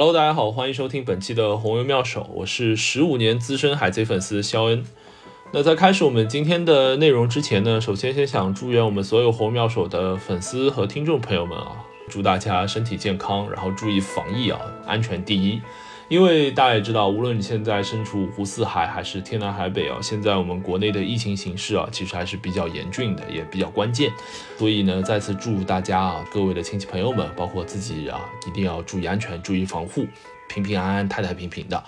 Hello，大家好，欢迎收听本期的红油妙手，我是十五年资深海贼粉丝肖恩。那在开始我们今天的内容之前呢，首先先想祝愿我们所有红妙手的粉丝和听众朋友们啊，祝大家身体健康，然后注意防疫啊，安全第一。因为大家也知道，无论你现在身处五湖四海还是天南海北啊，现在我们国内的疫情形势啊，其实还是比较严峻的，也比较关键。所以呢，再次祝大家啊，各位的亲戚朋友们，包括自己啊，一定要注意安全，注意防护，平平安安，太太平平的。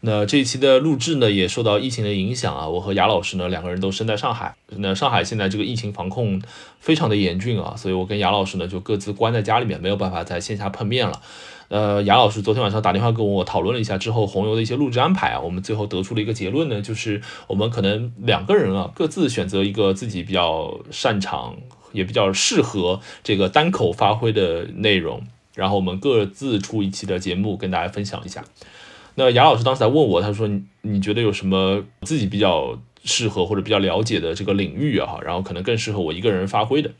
那这一期的录制呢，也受到疫情的影响啊。我和雅老师呢，两个人都身在上海。那上海现在这个疫情防控非常的严峻啊，所以我跟雅老师呢，就各自关在家里面，没有办法在线下碰面了。呃，雅老师昨天晚上打电话跟我讨论了一下之后，红油的一些录制安排啊，我们最后得出了一个结论呢，就是我们可能两个人啊，各自选择一个自己比较擅长也比较适合这个单口发挥的内容，然后我们各自出一期的节目跟大家分享一下。那雅老师当时在问我，他说：“你你觉得有什么自己比较适合或者比较了解的这个领域啊？然后可能更适合我一个人发挥的。”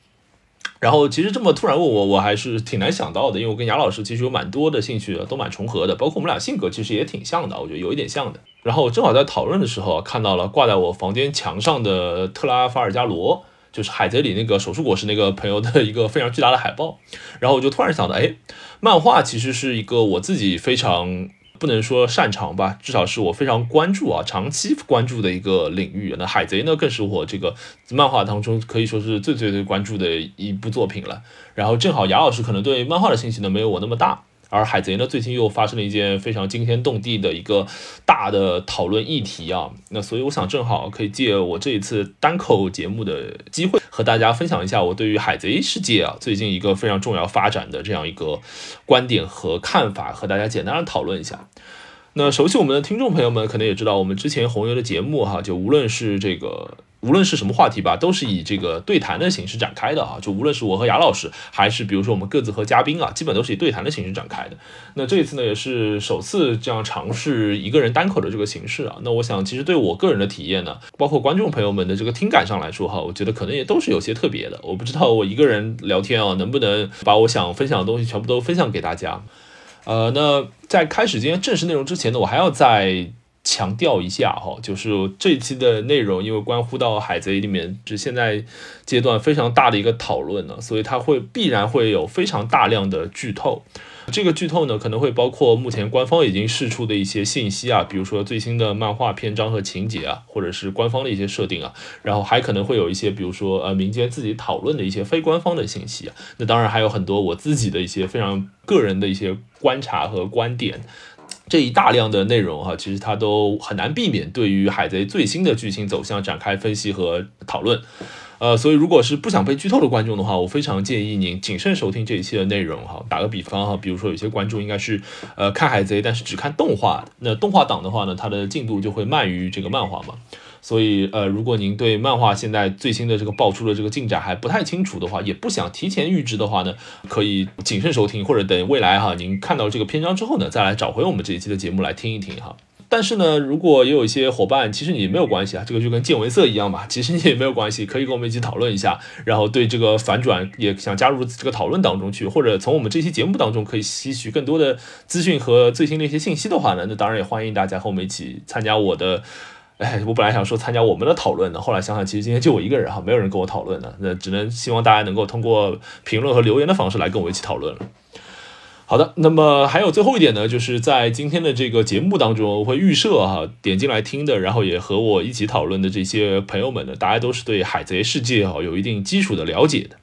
然后其实这么突然问我，我还是挺难想到的，因为我跟雅老师其实有蛮多的兴趣都蛮重合的，包括我们俩性格其实也挺像的，我觉得有一点像的。然后我正好在讨论的时候看到了挂在我房间墙上的特拉法尔加罗，就是海贼里那个手术果实那个朋友的一个非常巨大的海报，然后我就突然想到，哎，漫画其实是一个我自己非常。不能说擅长吧，至少是我非常关注啊，长期关注的一个领域。那海贼呢，更是我这个漫画当中可以说是最最最关注的一部作品了。然后正好雅老师可能对漫画的兴趣呢没有我那么大。而海贼呢，最近又发生了一件非常惊天动地的一个大的讨论议题啊，那所以我想正好可以借我这一次单口节目的机会，和大家分享一下我对于海贼世界啊最近一个非常重要发展的这样一个观点和看法，和大家简单的讨论一下。那熟悉我们的听众朋友们可能也知道，我们之前红油的节目哈，就无论是这个。无论是什么话题吧，都是以这个对谈的形式展开的啊。就无论是我和雅老师，还是比如说我们各自和嘉宾啊，基本都是以对谈的形式展开的。那这一次呢，也是首次这样尝试一个人单口的这个形式啊。那我想，其实对我个人的体验呢，包括观众朋友们的这个听感上来说哈，我觉得可能也都是有些特别的。我不知道我一个人聊天啊，能不能把我想分享的东西全部都分享给大家。呃，那在开始今天正式内容之前呢，我还要在。强调一下哈，就是这一期的内容，因为关乎到海贼里面是现在阶段非常大的一个讨论呢，所以它会必然会有非常大量的剧透。这个剧透呢，可能会包括目前官方已经释出的一些信息啊，比如说最新的漫画篇章和情节啊，或者是官方的一些设定啊，然后还可能会有一些，比如说呃民间自己讨论的一些非官方的信息啊。那当然还有很多我自己的一些非常个人的一些观察和观点。这一大量的内容哈，其实它都很难避免对于海贼最新的剧情走向展开分析和讨论，呃，所以如果是不想被剧透的观众的话，我非常建议您谨慎收听这一期的内容哈。打个比方哈，比如说有些观众应该是呃看海贼，但是只看动画，那动画党的话呢，它的进度就会慢于这个漫画嘛。所以，呃，如果您对漫画现在最新的这个爆出的这个进展还不太清楚的话，也不想提前预知的话呢，可以谨慎收听，或者等未来哈，您看到这个篇章之后呢，再来找回我们这一期的节目来听一听哈。但是呢，如果也有一些伙伴，其实你没有关系啊，这个就跟见闻色一样嘛，其实你也没有关系，可以跟我们一起讨论一下，然后对这个反转也想加入这个讨论当中去，或者从我们这期节目当中可以吸取更多的资讯和最新的一些信息的话呢，那当然也欢迎大家和我们一起参加我的。哎，我本来想说参加我们的讨论的，后来想想，其实今天就我一个人哈，没有人跟我讨论的，那只能希望大家能够通过评论和留言的方式来跟我一起讨论了。好的，那么还有最后一点呢，就是在今天的这个节目当中，我会预设哈，点进来听的，然后也和我一起讨论的这些朋友们呢，大家都是对海贼世界哈有一定基础的了解的。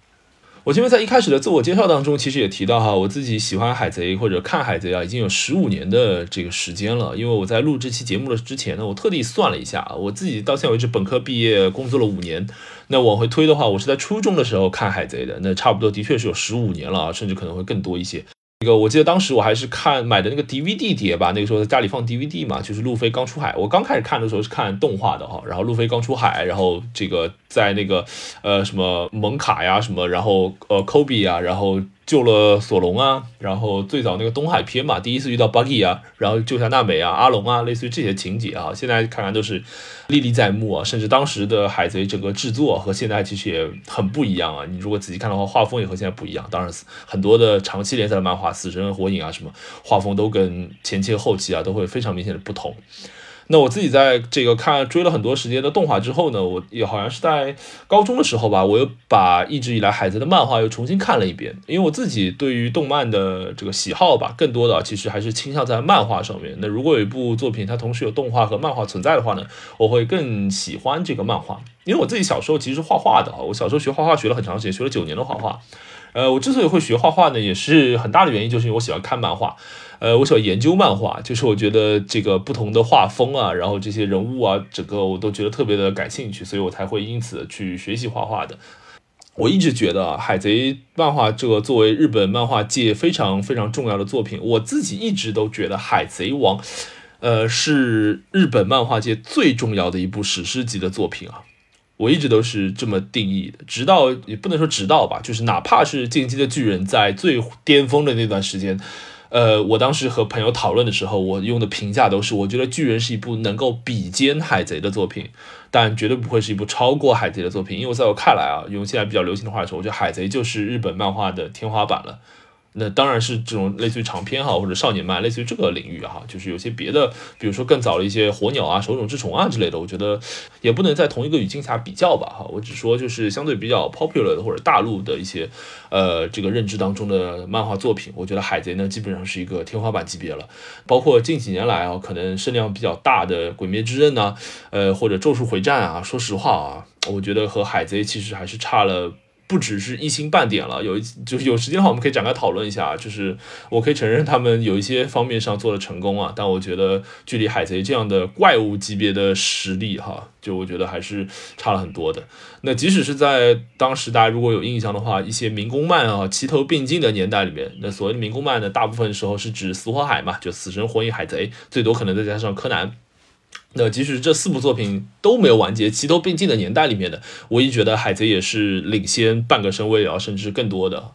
我前面在一开始的自我介绍当中，其实也提到哈，我自己喜欢海贼或者看海贼啊，已经有十五年的这个时间了。因为我在录这期节目的之前呢，我特地算了一下，我自己到现在为止本科毕业，工作了五年。那往回推的话，我是在初中的时候看海贼的，那差不多的确是有十五年了啊，甚至可能会更多一些。那个我记得当时我还是看买的那个 DVD 碟吧，那个时候在家里放 DVD 嘛，就是路飞刚出海。我刚开始看的时候是看动画的哈，然后路飞刚出海，然后这个在那个呃什么蒙卡呀什么，然后呃 Kobe 啊，然后救了索隆啊，然后最早那个东海篇嘛，第一次遇到 Buggy 啊，然后救下娜美啊、阿龙啊，类似于这些情节啊，现在看来都是历历在目啊。甚至当时的海贼整个制作和现在其实也很不一样啊。你如果仔细看的话，画风也和现在不一样。当然，很多的长期连载的漫画，死神、火影啊什么，画风都跟前期后期啊都会非常明显的不同。那我自己在这个看追了很多时间的动画之后呢，我也好像是在高中的时候吧，我又把一直以来海贼的漫画又重新看了一遍。因为我自己对于动漫的这个喜好吧，更多的其实还是倾向在漫画上面。那如果有一部作品它同时有动画和漫画存在的话呢，我会更喜欢这个漫画。因为我自己小时候其实是画画的啊，我小时候学画画学了很长时间，学了九年的画画。呃，我之所以会学画画呢，也是很大的原因，就是因为我喜欢看漫画。呃，我喜欢研究漫画，就是我觉得这个不同的画风啊，然后这些人物啊，整个我都觉得特别的感兴趣，所以我才会因此去学习画画的。我一直觉得啊，海贼漫画这个作为日本漫画界非常非常重要的作品，我自己一直都觉得海贼王，呃，是日本漫画界最重要的一部史诗级的作品啊。我一直都是这么定义的，直到也不能说直到吧，就是哪怕是进击的巨人在最巅峰的那段时间。呃，我当时和朋友讨论的时候，我用的评价都是，我觉得《巨人》是一部能够比肩《海贼》的作品，但绝对不会是一部超过《海贼》的作品，因为在我看来啊，用现在比较流行的话说，我觉得《海贼》就是日本漫画的天花板了。那当然是这种类似于长篇哈，或者少年漫，类似于这个领域哈，就是有些别的，比如说更早的一些火鸟啊、手冢治虫啊之类的，我觉得也不能在同一个语境下比较吧哈。我只说就是相对比较 popular 的或者大陆的一些呃这个认知当中的漫画作品，我觉得海贼呢基本上是一个天花板级别了。包括近几年来啊，可能声量比较大的鬼灭之刃呐，呃或者咒术回战啊，说实话啊，我觉得和海贼其实还是差了。不只是一星半点了，有一就是有时间的话，我们可以展开讨论一下。就是我可以承认他们有一些方面上做的成功啊，但我觉得距离海贼这样的怪物级别的实力哈，就我觉得还是差了很多的。那即使是在当时大家如果有印象的话，一些民工漫啊齐头并进的年代里面，那所谓的民工漫呢，大部分时候是指死火海嘛，就死神、火影、海贼，最多可能再加上柯南。那即使这四部作品都没有完结，齐头并进的年代里面的，我也觉得海贼也是领先半个身位啊，甚至更多的。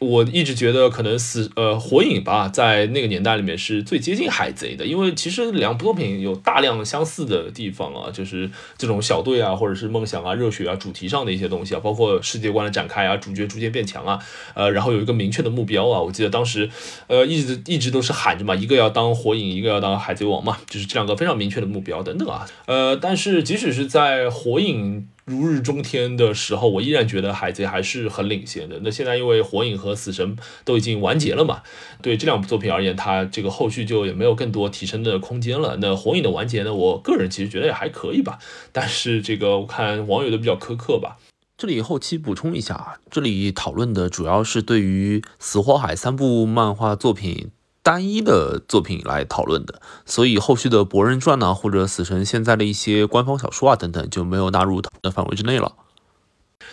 我一直觉得可能死呃火影吧，在那个年代里面是最接近海贼的，因为其实两部作品有大量相似的地方啊，就是这种小队啊，或者是梦想啊、热血啊、主题上的一些东西啊，包括世界观的展开啊，主角逐渐变强啊，呃，然后有一个明确的目标啊。我记得当时呃一直一直都是喊着嘛，一个要当火影，一个要当海贼王嘛，就是这两个非常明确的目标等等啊。呃，但是即使是在火影。如日中天的时候，我依然觉得海贼还是很领先的。那现在因为火影和死神都已经完结了嘛，对这两部作品而言，它这个后续就也没有更多提升的空间了。那火影的完结呢，我个人其实觉得也还可以吧，但是这个我看网友都比较苛刻吧。这里后期补充一下，这里讨论的主要是对于死火海三部漫画作品。单一的作品来讨论的，所以后续的《博人传》呢，或者死神现在的一些官方小说啊等等，就没有纳入讨论范围之内了。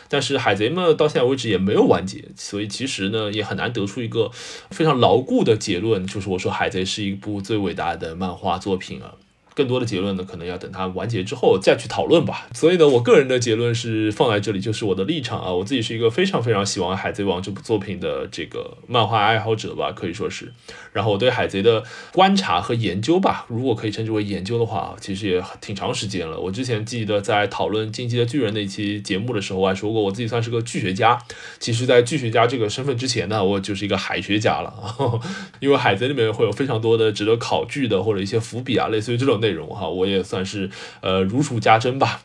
但是海贼们到现在为止也没有完结，所以其实呢也很难得出一个非常牢固的结论，就是我说海贼是一部最伟大的漫画作品啊。更多的结论呢，可能要等它完结之后再去讨论吧。所以呢，我个人的结论是放在这里，就是我的立场啊。我自己是一个非常非常喜欢《海贼王》这部作品的这个漫画爱好者吧，可以说是。然后我对海贼的观察和研究吧，如果可以称之为研究的话，其实也挺长时间了。我之前记得在讨论《进击的巨人》那期节目的时候，我还说过我自己算是个剧学家。其实，在剧学家这个身份之前呢，我就是一个海学家了。因为海贼里面会有非常多的值得考据的或者一些伏笔啊，类似于这种内内容哈，我也算是呃如数家珍吧。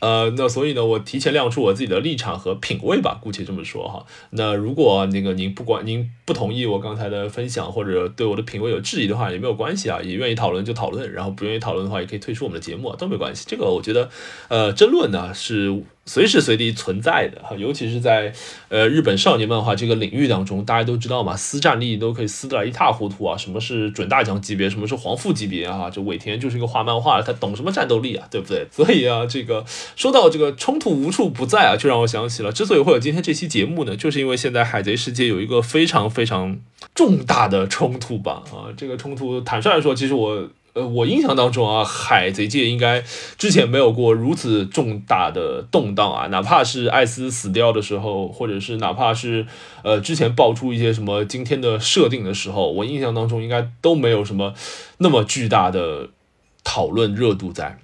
呃，那所以呢，我提前亮出我自己的立场和品味吧，姑且这么说哈。那如果那个您不管您不同意我刚才的分享，或者对我的品味有质疑的话，也没有关系啊，也愿意讨论就讨论，然后不愿意讨论的话，也可以退出我们的节目啊，都没关系。这个我觉得，呃，争论呢是。随时随地存在的哈，尤其是在呃日本少年漫画这个领域当中，大家都知道嘛，撕战力都可以撕得一塌糊涂啊。什么是准大奖级别，什么是皇父级别啊？这尾田就是一个画漫画，他懂什么战斗力啊，对不对？所以啊，这个说到这个冲突无处不在啊，就让我想起了，之所以会有今天这期节目呢，就是因为现在海贼世界有一个非常非常重大的冲突吧啊，这个冲突坦率来说，其实我。呃，我印象当中啊，海贼界应该之前没有过如此重大的动荡啊，哪怕是艾斯死掉的时候，或者是哪怕是呃之前爆出一些什么今天的设定的时候，我印象当中应该都没有什么那么巨大的讨论热度在。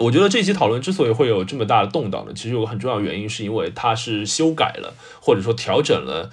我觉得这期讨论之所以会有这么大的动荡呢，其实有个很重要原因，是因为它是修改了或者说调整了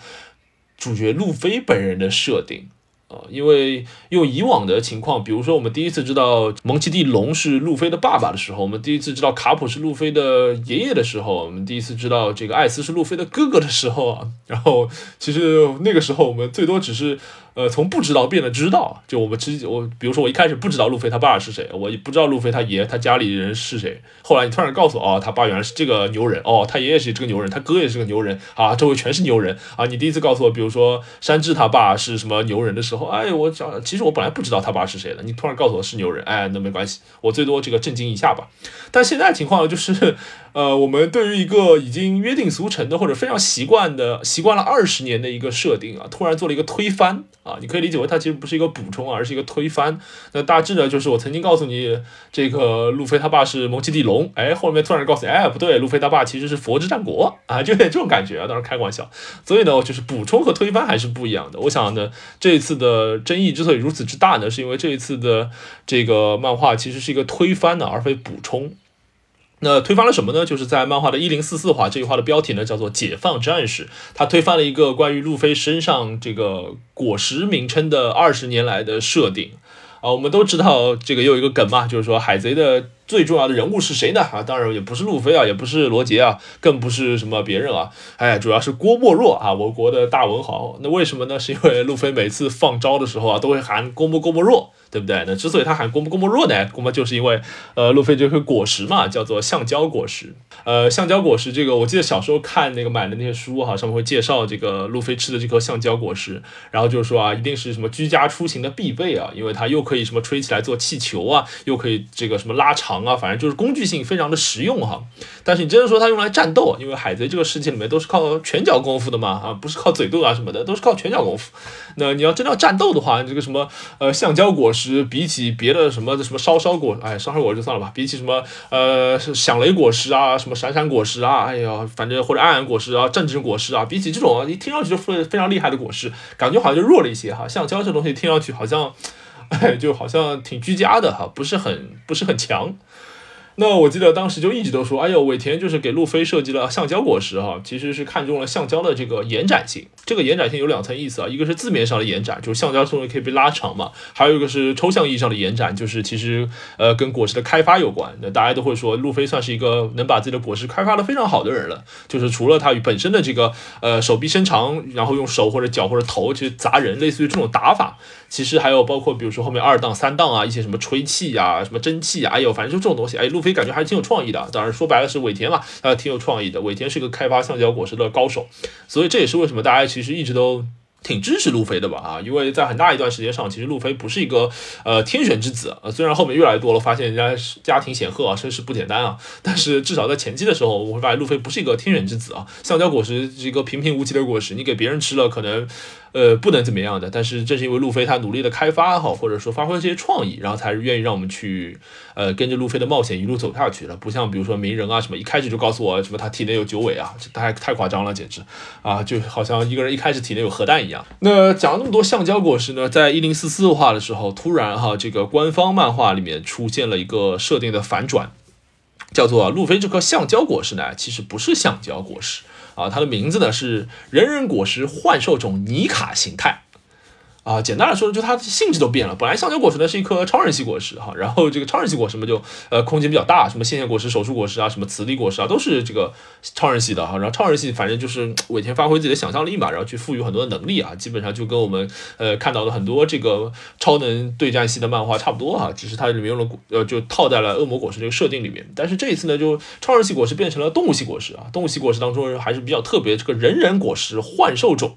主角路飞本人的设定。啊，因为用以往的情况，比如说我们第一次知道蒙奇蒂龙是路飞的爸爸的时候，我们第一次知道卡普是路飞的爷爷的时候，我们第一次知道这个艾斯是路飞的哥哥的时候啊，然后其实那个时候我们最多只是。呃，从不知道变得知道，就我们之我，比如说我一开始不知道路飞他爸是谁，我也不知道路飞他爷他家里人是谁。后来你突然告诉我，哦，他爸原来是这个牛人，哦，他爷爷是这个牛人，他哥也是个牛人，啊，周围全是牛人啊。你第一次告诉我，比如说山治他爸是什么牛人的时候，哎，我讲其实我本来不知道他爸是谁的，你突然告诉我是牛人，哎，那没关系，我最多这个震惊一下吧。但现在情况就是。呃，我们对于一个已经约定俗成的或者非常习惯的、习惯了二十年的一个设定啊，突然做了一个推翻啊，你可以理解为它其实不是一个补充，而是一个推翻。那大致呢，就是我曾经告诉你，这个路飞他爸是蒙奇蒂龙，哎，后面突然告诉你，哎，不对，路飞他爸其实是佛之战国啊，就有点这种感觉啊，当然开玩笑。所以呢，就是补充和推翻还是不一样的。我想呢，这一次的争议之所以如此之大呢，是因为这一次的这个漫画其实是一个推翻的，而非补充。那推翻了什么呢？就是在漫画的一零四四话，这句话的标题呢叫做“解放战士”，他推翻了一个关于路飞身上这个果实名称的二十年来的设定啊。我们都知道这个有一个梗嘛，就是说海贼的最重要的人物是谁呢？啊，当然也不是路飞啊，也不是罗杰啊，更不是什么别人啊，哎，主要是郭沫若啊，我国的大文豪。那为什么呢？是因为路飞每次放招的时候啊，都会喊郭沫郭沫若。对不对？那之所以他喊“郭沫郭沫若”呢，郭沫就是因为，呃，路飞这颗果实嘛，叫做橡胶果实。呃，橡胶果实这个，我记得小时候看那个买的那些书哈，上面会介绍这个路飞吃的这颗橡胶果实，然后就是说啊，一定是什么居家出行的必备啊，因为它又可以什么吹起来做气球啊，又可以这个什么拉长啊，反正就是工具性非常的实用哈。但是你真的说它用来战斗，因为海贼这个世界里面都是靠拳脚功夫的嘛，啊，不是靠嘴斗啊什么的，都是靠拳脚功夫。那你要真的要战斗的话，这个什么呃橡胶果实，比起别的什么什么烧烧果，哎，烧烧果就算了吧。比起什么呃响雷果实啊，什么闪闪果实啊，哎呀，反正或者暗暗果实啊，正直果实啊，比起这种一听上去就非非常厉害的果实，感觉好像就弱了一些哈。橡胶这东西听上去好像，哎，就好像挺居家的哈，不是很不是很强。那我记得当时就一直都说，哎呦，尾田就是给路飞设计了橡胶果实哈，其实是看中了橡胶的这个延展性。这个延展性有两层意思啊，一个是字面上的延展，就是橡胶东西可以被拉长嘛；还有一个是抽象意义上的延展，就是其实呃跟果实的开发有关。那大家都会说，路飞算是一个能把自己的果实开发的非常好的人了。就是除了他与本身的这个呃手臂伸长，然后用手或者脚或者头去砸人，类似于这种打法。其实还有包括，比如说后面二档、三档啊，一些什么吹气呀、什么蒸汽啊，哎呦，反正就这种东西，哎，路飞感觉还是挺有创意的。当然说白了是尾田嘛，呃，挺有创意的。尾田是个开发橡胶果实的高手，所以这也是为什么大家其实一直都。挺支持路飞的吧啊，因为在很大一段时间上，其实路飞不是一个呃天选之子呃，虽然后面越来越多了，发现人家家庭显赫啊，身世不简单啊，但是至少在前期的时候，我会发现路飞不是一个天选之子啊。橡胶果实是一个平平无奇的果实，你给别人吃了可能呃不能怎么样的，但是正是因为路飞他努力的开发好，或者说发挥这些创意，然后才是愿意让我们去呃跟着路飞的冒险一路走下去了。不像比如说鸣人啊什么，一开始就告诉我什么他体内有九尾啊，这太太夸张了，简直啊，就好像一个人一开始体内有核弹一样。那讲了那么多橡胶果实呢，在一零四四话的时候，突然哈，这个官方漫画里面出现了一个设定的反转，叫做路飞这颗橡胶果实呢，其实不是橡胶果实啊，它的名字呢是人人果实幻兽种尼卡形态。啊，简单来说，就它的性质都变了。本来橡胶果实呢是一颗超人系果实哈，然后这个超人系果实嘛就呃空间比较大，什么线线果实、手术果实啊，什么磁力果实啊，都是这个超人系的哈。然后超人系反正就是尾田发挥自己的想象力嘛，然后去赋予很多的能力啊，基本上就跟我们呃看到的很多这个超能对战系的漫画差不多哈，只是它里面用了呃就套在了恶魔果实这个设定里面。但是这一次呢，就超人系果实变成了动物系果实啊，动物系果实当中还是比较特别，这个人人果实幻兽种。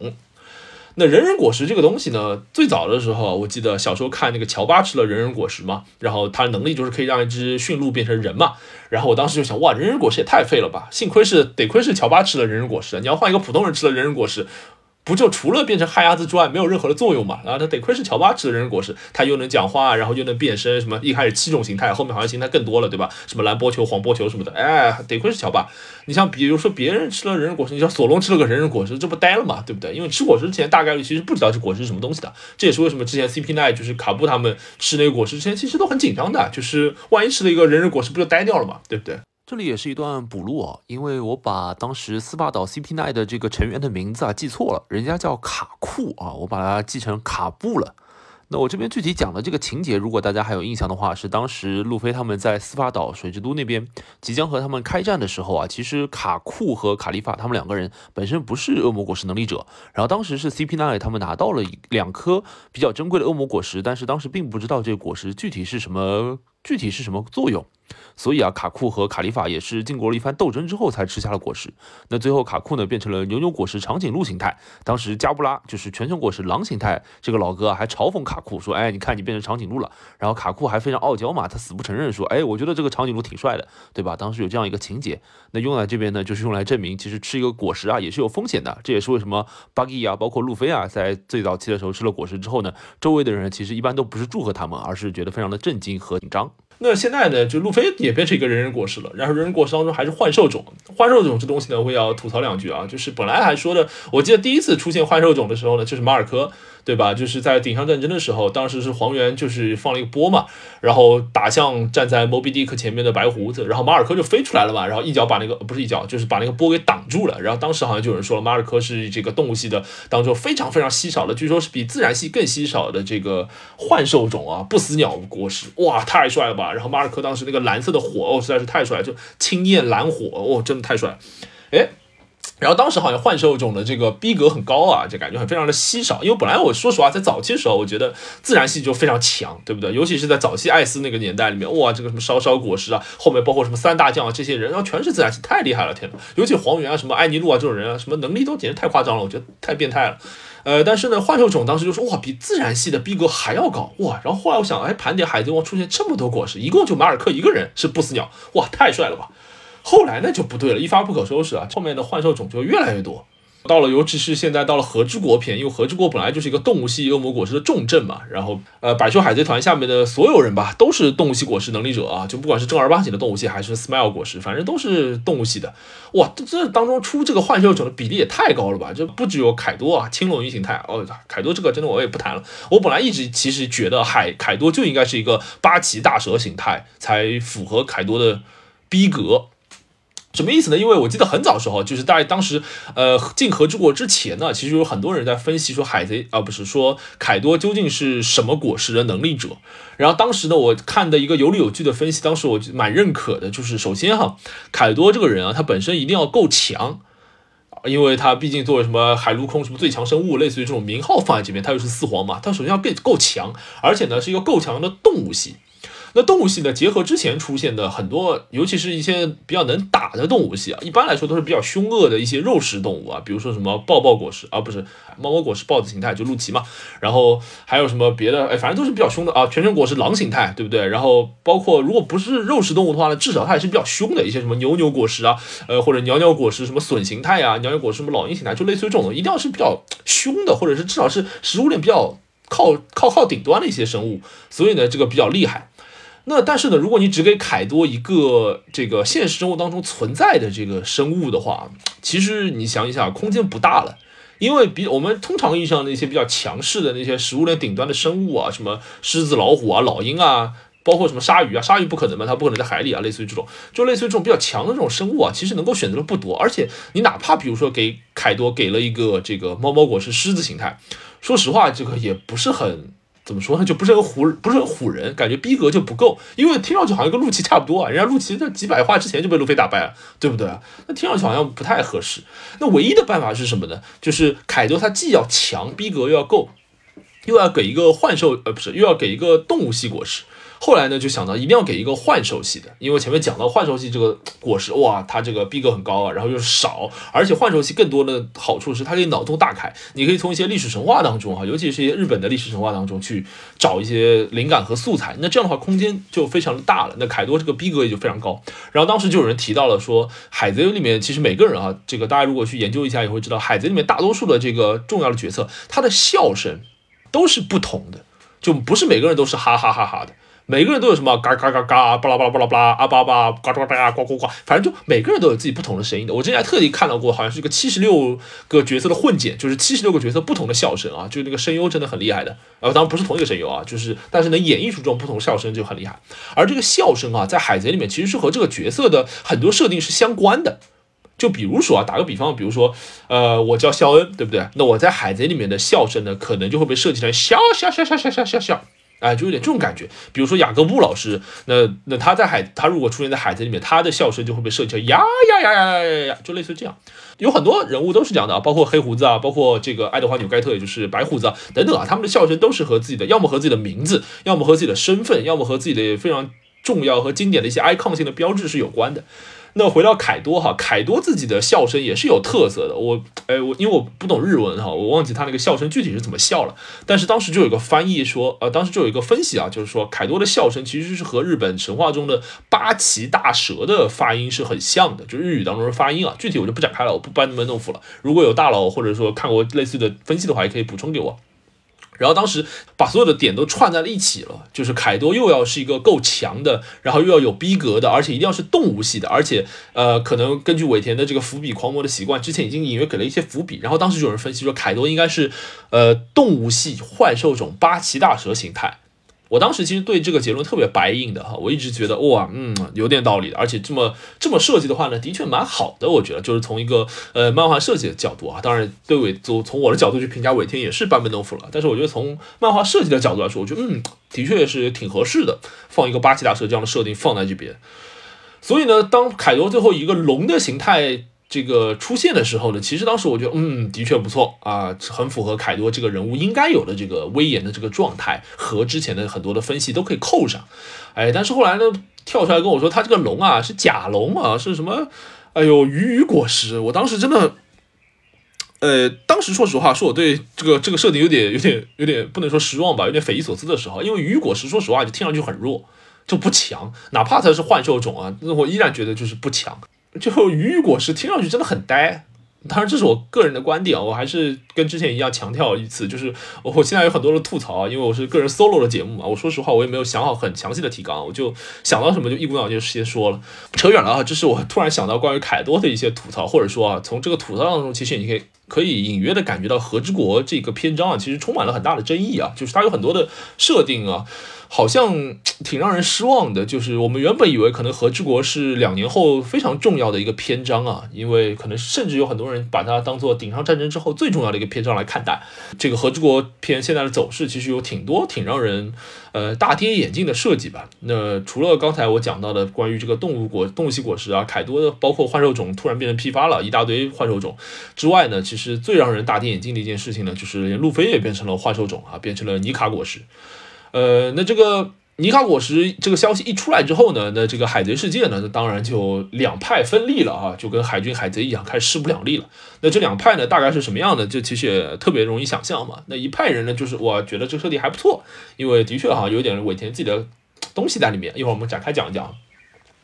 那人人果实这个东西呢，最早的时候，我记得小时候看那个乔巴吃了人人果实嘛，然后他的能力就是可以让一只驯鹿变成人嘛，然后我当时就想，哇，人人果实也太废了吧！幸亏是得亏是乔巴吃了人人果实，你要换一个普通人吃了人人果实，不就除了变成旱鸭子之外，没有任何的作用嘛？然后他得亏是乔巴吃了人人果实，他又能讲话，然后又能变身，什么一开始七种形态，后面好像形态更多了，对吧？什么蓝波球、黄波球什么的，哎，得亏是乔巴。你像比如说别人吃了人人果实，你像索隆吃了个人人果实，这不呆了嘛，对不对？因为吃果实之前大概率其实不知道这果实是什么东西的，这也是为什么之前 CP9 就是卡布他们吃那个果实之前其实都很紧张的，就是万一吃了一个人人果实，不就呆掉了嘛，对不对？这里也是一段补录啊，因为我把当时斯巴岛 CP9 的这个成员的名字啊记错了，人家叫卡库啊，我把它记成卡布了。那我这边具体讲的这个情节，如果大家还有印象的话，是当时路飞他们在斯巴岛水之都那边即将和他们开战的时候啊，其实卡库和卡利法他们两个人本身不是恶魔果实能力者，然后当时是 CP9 他们拿到了两颗比较珍贵的恶魔果实，但是当时并不知道这个果实具体是什么，具体是什么作用。所以啊，卡库和卡利法也是经过了一番斗争之后才吃下了果实。那最后卡库呢变成了牛牛果实长颈鹿形态。当时加布拉就是全球果实狼形态，这个老哥还嘲讽卡库说：“哎，你看你变成长颈鹿了。”然后卡库还非常傲娇嘛，他死不承认说：“哎，我觉得这个长颈鹿挺帅的，对吧？”当时有这样一个情节。那用在这边呢，就是用来证明其实吃一个果实啊也是有风险的。这也是为什么巴基啊，包括路飞啊，在最早期的时候吃了果实之后呢，周围的人其实一般都不是祝贺他们，而是觉得非常的震惊和紧张。那现在呢，就路飞也变成一个人人果实了。然后人人果实当中还是幻兽种，幻兽种这东西呢，我也要吐槽两句啊。就是本来还说的，我记得第一次出现幻兽种的时候呢，就是马尔科。对吧？就是在顶上战争的时候，当时是黄猿就是放了一个波嘛，然后打向站在 Moby Dick 前面的白胡子，然后马尔科就飞出来了嘛，然后一脚把那个不是一脚，就是把那个波给挡住了。然后当时好像就有人说了，马尔科是这个动物系的当中非常非常稀少的，据说是比自然系更稀少的这个幻兽种啊，不死鸟果实，哇，太帅了吧！然后马尔科当时那个蓝色的火哦，实在是太帅，就青焰蓝火哦，真的太帅，哎。然后当时好像幻兽种的这个逼格很高啊，就感觉很非常的稀少。因为本来我说实话，在早期的时候，我觉得自然系就非常强，对不对？尤其是在早期艾斯那个年代里面，哇，这个什么烧烧果实啊，后面包括什么三大将啊，这些人，然后全是自然系，太厉害了，天呐，尤其黄猿啊，什么艾尼路啊这种人啊，什么能力都简直太夸张了，我觉得太变态了。呃，但是呢，幻兽种当时就说，哇，比自然系的逼格还要高，哇。然后后来我想，哎，盘点海贼王出现这么多果实，一共就马尔克一个人是不死鸟，哇，太帅了吧！后来那就不对了，一发不可收拾啊！后面的幻兽种就越来越多，到了尤其是现在到了和之国篇，因为和之国本来就是一个动物系恶魔果实的重镇嘛，然后呃百兽海贼团下面的所有人吧，都是动物系果实能力者啊，就不管是正儿八经的动物系还是 Smile 果实，反正都是动物系的。哇，这当中出这个幻兽种的比例也太高了吧？就不只有凯多啊，青龙鱼形态哦，凯多这个真的我也不谈了。我本来一直其实觉得海凯多就应该是一个八岐大蛇形态才符合凯多的逼格。什么意思呢？因为我记得很早时候，就是在当时，呃，进和之国之前呢，其实有很多人在分析说海贼啊，不是说凯多究竟是什么果实的能力者。然后当时呢，我看的一个有理有据的分析，当时我蛮认可的，就是首先哈，凯多这个人啊，他本身一定要够强，因为他毕竟作为什么海陆空什么最强生物，类似于这种名号放在这边，他又是四皇嘛，他首先要够够强，而且呢是一个够强的动物系。那动物系呢？结合之前出现的很多，尤其是一些比较能打的动物系啊，一般来说都是比较凶恶的一些肉食动物啊，比如说什么抱抱果实啊，不是猫猫果实豹子形态就陆奇嘛，然后还有什么别的，哎，反正都是比较凶的啊。全身果实狼形态，对不对？然后包括如果不是肉食动物的话呢，至少它也是比较凶的一些什么牛牛果实啊，呃，或者鸟鸟果实什么隼形态啊，鸟鸟果实什么老鹰形态，就类似于这种，一定要是比较凶的，或者是至少是食物链比较靠靠靠顶端的一些生物，所以呢，这个比较厉害。那但是呢，如果你只给凯多一个这个现实生活当中存在的这个生物的话，其实你想一想，空间不大了，因为比我们通常意义上那些比较强势的那些食物链顶端的生物啊，什么狮子、老虎啊、老鹰啊，包括什么鲨鱼啊，鲨鱼不可能嘛，它不可能在海里啊，类似于这种，就类似于这种比较强的这种生物啊，其实能够选择的不多，而且你哪怕比如说给凯多给了一个这个猫猫果实狮子形态，说实话，这个也不是很。怎么说呢？就不是很唬，不是很唬人，感觉逼格就不够，因为听上去好像跟陆琪差不多啊。人家陆琪在几百话之前就被路飞打败了，对不对？那听上去好像不太合适。那唯一的办法是什么呢？就是凯多他既要强，逼格又要够，又要给一个幻兽，呃，不是，又要给一个动物系果实。后来呢，就想到一定要给一个幻兽系的，因为前面讲到幻兽系这个果实，哇，它这个逼格很高啊，然后又少，而且幻兽系更多的好处是它可以脑洞大开，你可以从一些历史神话当中哈，尤其是一些日本的历史神话当中去找一些灵感和素材，那这样的话空间就非常的大了。那凯多这个逼格也就非常高。然后当时就有人提到了说，海贼里面其实每个人啊，这个大家如果去研究一下也会知道，海贼里面大多数的这个重要的角色，他的笑声都是不同的，就不是每个人都是哈哈哈哈的。每个人都有什么嘎嘎嘎嘎，巴拉巴拉巴拉巴拉，啊巴巴，呱呱呱呱呱呱，反正就每个人都有自己不同的声音的。我之前还特地看到过，好像是一个七十六个角色的混剪，就是七十六个角色不同的笑声啊，就那个声优真的很厉害的。呃，当然不是同一个声优啊，就是但是能演绎出这种不同笑声就很厉害。而这个笑声啊，在海贼里面其实是和这个角色的很多设定是相关的。就比如说啊，打个比方，比如说，呃，我叫肖恩，对不对？那我在海贼里面的笑声呢，可能就会被设计成笑笑笑笑笑笑笑笑。哎，就有点这种感觉。比如说雅各布老师，那那他在海，他如果出现在海贼里面，他的笑声就会被设计成呀呀呀呀呀呀，就类似这样。有很多人物都是这样的啊，包括黑胡子啊，包括这个爱德华纽盖特，也就是白胡子啊等等啊，他们的笑声都是和自己的，要么和自己的名字，要么和自己的身份，要么和自己的非常重要和经典的一些 icon 性的标志是有关的。那回到凯多哈，凯多自己的笑声也是有特色的。我，哎，我因为我不懂日文哈，我忘记他那个笑声具体是怎么笑了。但是当时就有一个翻译说，呃，当时就有一个分析啊，就是说凯多的笑声其实是和日本神话中的八岐大蛇的发音是很像的，就日语当中的发音啊。具体我就不展开了，我不班门弄斧了。如果有大佬或者说看过类似的分析的话，也可以补充给我。然后当时把所有的点都串在了一起了，就是凯多又要是一个够强的，然后又要有逼格的，而且一定要是动物系的，而且呃，可能根据尾田的这个伏笔狂魔的习惯，之前已经隐约给了一些伏笔。然后当时就有人分析说，凯多应该是呃动物系幻兽种八岐大蛇形态。我当时其实对这个结论特别白印的哈，我一直觉得哇，嗯，有点道理的，而且这么这么设计的话呢，的确蛮好的，我觉得。就是从一个呃漫画设计的角度啊，当然对尾从从我的角度去评价尾田也是班门弄斧了，但是我觉得从漫画设计的角度来说，我觉得嗯，的确是挺合适的，放一个八岐大蛇这样的设定放在这边，所以呢，当凯多最后一个龙的形态。这个出现的时候呢，其实当时我觉得，嗯，的确不错啊，很符合凯多这个人物应该有的这个威严的这个状态，和之前的很多的分析都可以扣上。哎，但是后来呢，跳出来跟我说，他这个龙啊是假龙啊，是什么？哎呦，鱼鱼果实。我当时真的，呃，当时说实话，是我对这个这个设定有点、有点、有点不能说失望吧，有点匪夷所思的时候，因为鱼果实，说实话就听上去很弱，就不强，哪怕它是幻兽种啊，那我依然觉得就是不强。就鱼鱼果实听上去真的很呆，当然这是我个人的观点啊，我还是跟之前一样强调一次，就是我现在有很多的吐槽啊，因为我是个人 solo 的节目嘛，我说实话我也没有想好很详细的提纲，我就想到什么就一股脑就先说了，扯远了啊，这是我突然想到关于凯多的一些吐槽，或者说啊，从这个吐槽当中，其实你可以可以隐约的感觉到和之国这个篇章啊，其实充满了很大的争议啊，就是它有很多的设定啊。好像挺让人失望的，就是我们原本以为可能和之国是两年后非常重要的一个篇章啊，因为可能甚至有很多人把它当做顶上战争之后最重要的一个篇章来看待。这个和之国篇现在的走势其实有挺多挺让人呃大跌眼镜的设计吧。那除了刚才我讲到的关于这个动物果动物系果实啊，凯多的包括幻兽种突然变成批发了一大堆幻兽种之外呢，其实最让人大跌眼镜的一件事情呢，就是连路飞也变成了幻兽种啊，变成了尼卡果实。呃，那这个尼卡果实这个消息一出来之后呢，那这个海贼世界呢，那当然就两派分立了啊，就跟海军海贼一样，开始势不两立了。那这两派呢，大概是什么样的？这其实也特别容易想象嘛。那一派人呢，就是我觉得这个设定还不错，因为的确哈，有点尾田自己的东西在里面。一会儿我们展开讲一讲。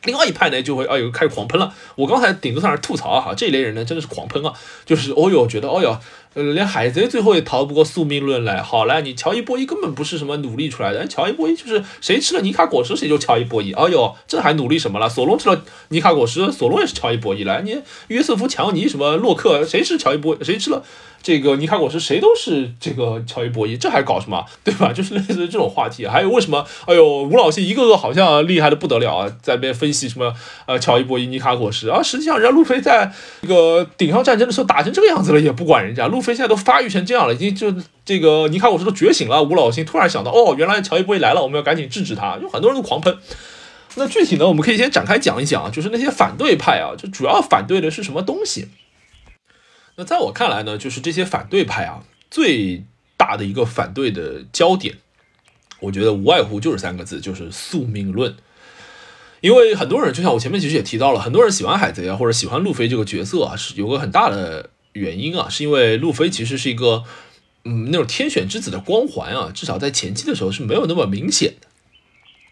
另外一派呢，就会哎呦开始狂喷了。我刚才顶多算是吐槽哈，这一类人呢，真的是狂喷啊，就是哦呦觉得哦呦。呃，连海贼最后也逃不过宿命论来。好了，你乔伊波伊根本不是什么努力出来的，乔伊波伊就是谁吃了尼卡果实谁就乔伊波伊。哎呦，这还努力什么了？索隆吃了尼卡果实，索隆也是乔伊波伊来。你约瑟夫强尼什么洛克，谁是乔伊波？谁吃了？这个尼卡果实谁都是这个乔伊波伊，这还搞什么，对吧？就是类似于这种话题。还有为什么？哎呦，吴老谢一个个好像厉害的不得了啊，在那边分析什么呃乔伊波伊尼卡果实啊，实际上人家路飞在这个顶上战争的时候打成这个样子了，也不管人家。路路飞现在都发育成这样了，已经就这个尼卡果实都觉醒了。吴老星突然想到，哦，原来乔伊博伊来了，我们要赶紧制止他。有很多人都狂喷。那具体呢，我们可以先展开讲一讲啊，就是那些反对派啊，就主要反对的是什么东西？那在我看来呢，就是这些反对派啊，最大的一个反对的焦点，我觉得无外乎就是三个字，就是宿命论。因为很多人就像我前面其实也提到了，很多人喜欢海贼啊，或者喜欢路飞这个角色啊，是有个很大的原因啊，是因为路飞其实是一个，嗯，那种天选之子的光环啊，至少在前期的时候是没有那么明显的。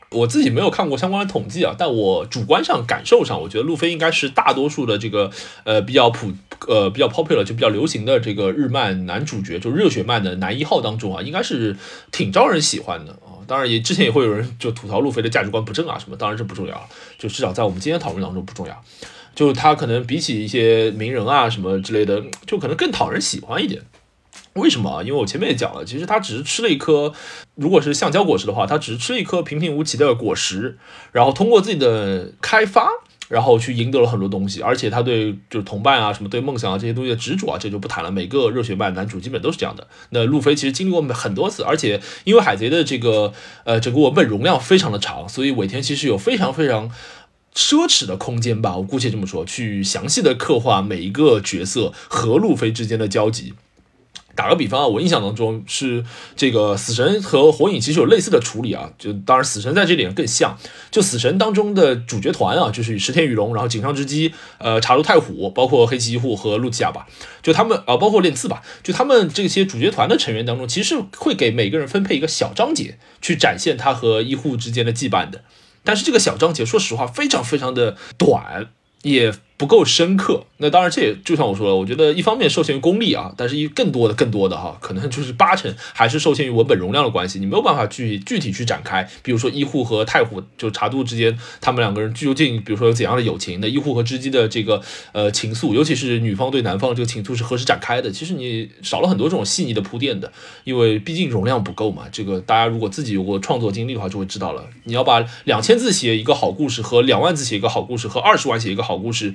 我自己没有看过相关的统计啊，但我主观上感受上，我觉得路飞应该是大多数的这个呃比较普呃比较 popular 就比较流行的这个日漫男主角，就热血漫的男一号当中啊，应该是挺招人喜欢的啊。当然也之前也会有人就吐槽路飞的价值观不正啊什么，当然这不重要，就至少在我们今天讨论当中不重要。就他可能比起一些名人啊什么之类的，就可能更讨人喜欢一点。为什么啊？因为我前面也讲了，其实他只是吃了一颗，如果是橡胶果实的话，他只是吃了一颗平平无奇的果实，然后通过自己的开发，然后去赢得了很多东西，而且他对就是同伴啊，什么对梦想啊这些东西的执着啊，这就不谈了。每个热血漫男主基本都是这样的。那路飞其实经历过很多次，而且因为海贼的这个呃整个文本容量非常的长，所以尾田其实有非常非常奢侈的空间吧，我姑且这么说，去详细的刻画每一个角色和路飞之间的交集。打个比方啊，我印象当中是这个死神和火影其实有类似的处理啊，就当然死神在这里更像，就死神当中的主角团啊，就是石田雨龙，然后井上之基，呃，茶楼太虎，包括黑崎一护和露琪亚吧，就他们啊，包括练次吧，就他们这些主角团的成员当中，其实会给每个人分配一个小章节，去展现他和医护之间的羁绊的，但是这个小章节说实话非常非常的短，也。不够深刻，那当然这也就像我说的，我觉得一方面受限于功力啊，但是一更多的更多的哈，可能就是八成还是受限于文本容量的关系，你没有办法去具体去展开。比如说医护和太虎就茶渡之间，他们两个人究竟比如说有怎样的友情？那医护和织姬的这个呃情愫，尤其是女方对男方这个情愫是何时展开的？其实你少了很多这种细腻的铺垫的，因为毕竟容量不够嘛。这个大家如果自己有过创作经历的话，就会知道了。你要把两千字写一个好故事，和两万字写一个好故事，和二十万写一个好故事。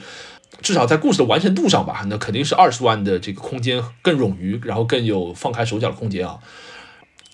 至少在故事的完成度上吧，那肯定是二十万的这个空间更冗余，然后更有放开手脚的空间啊。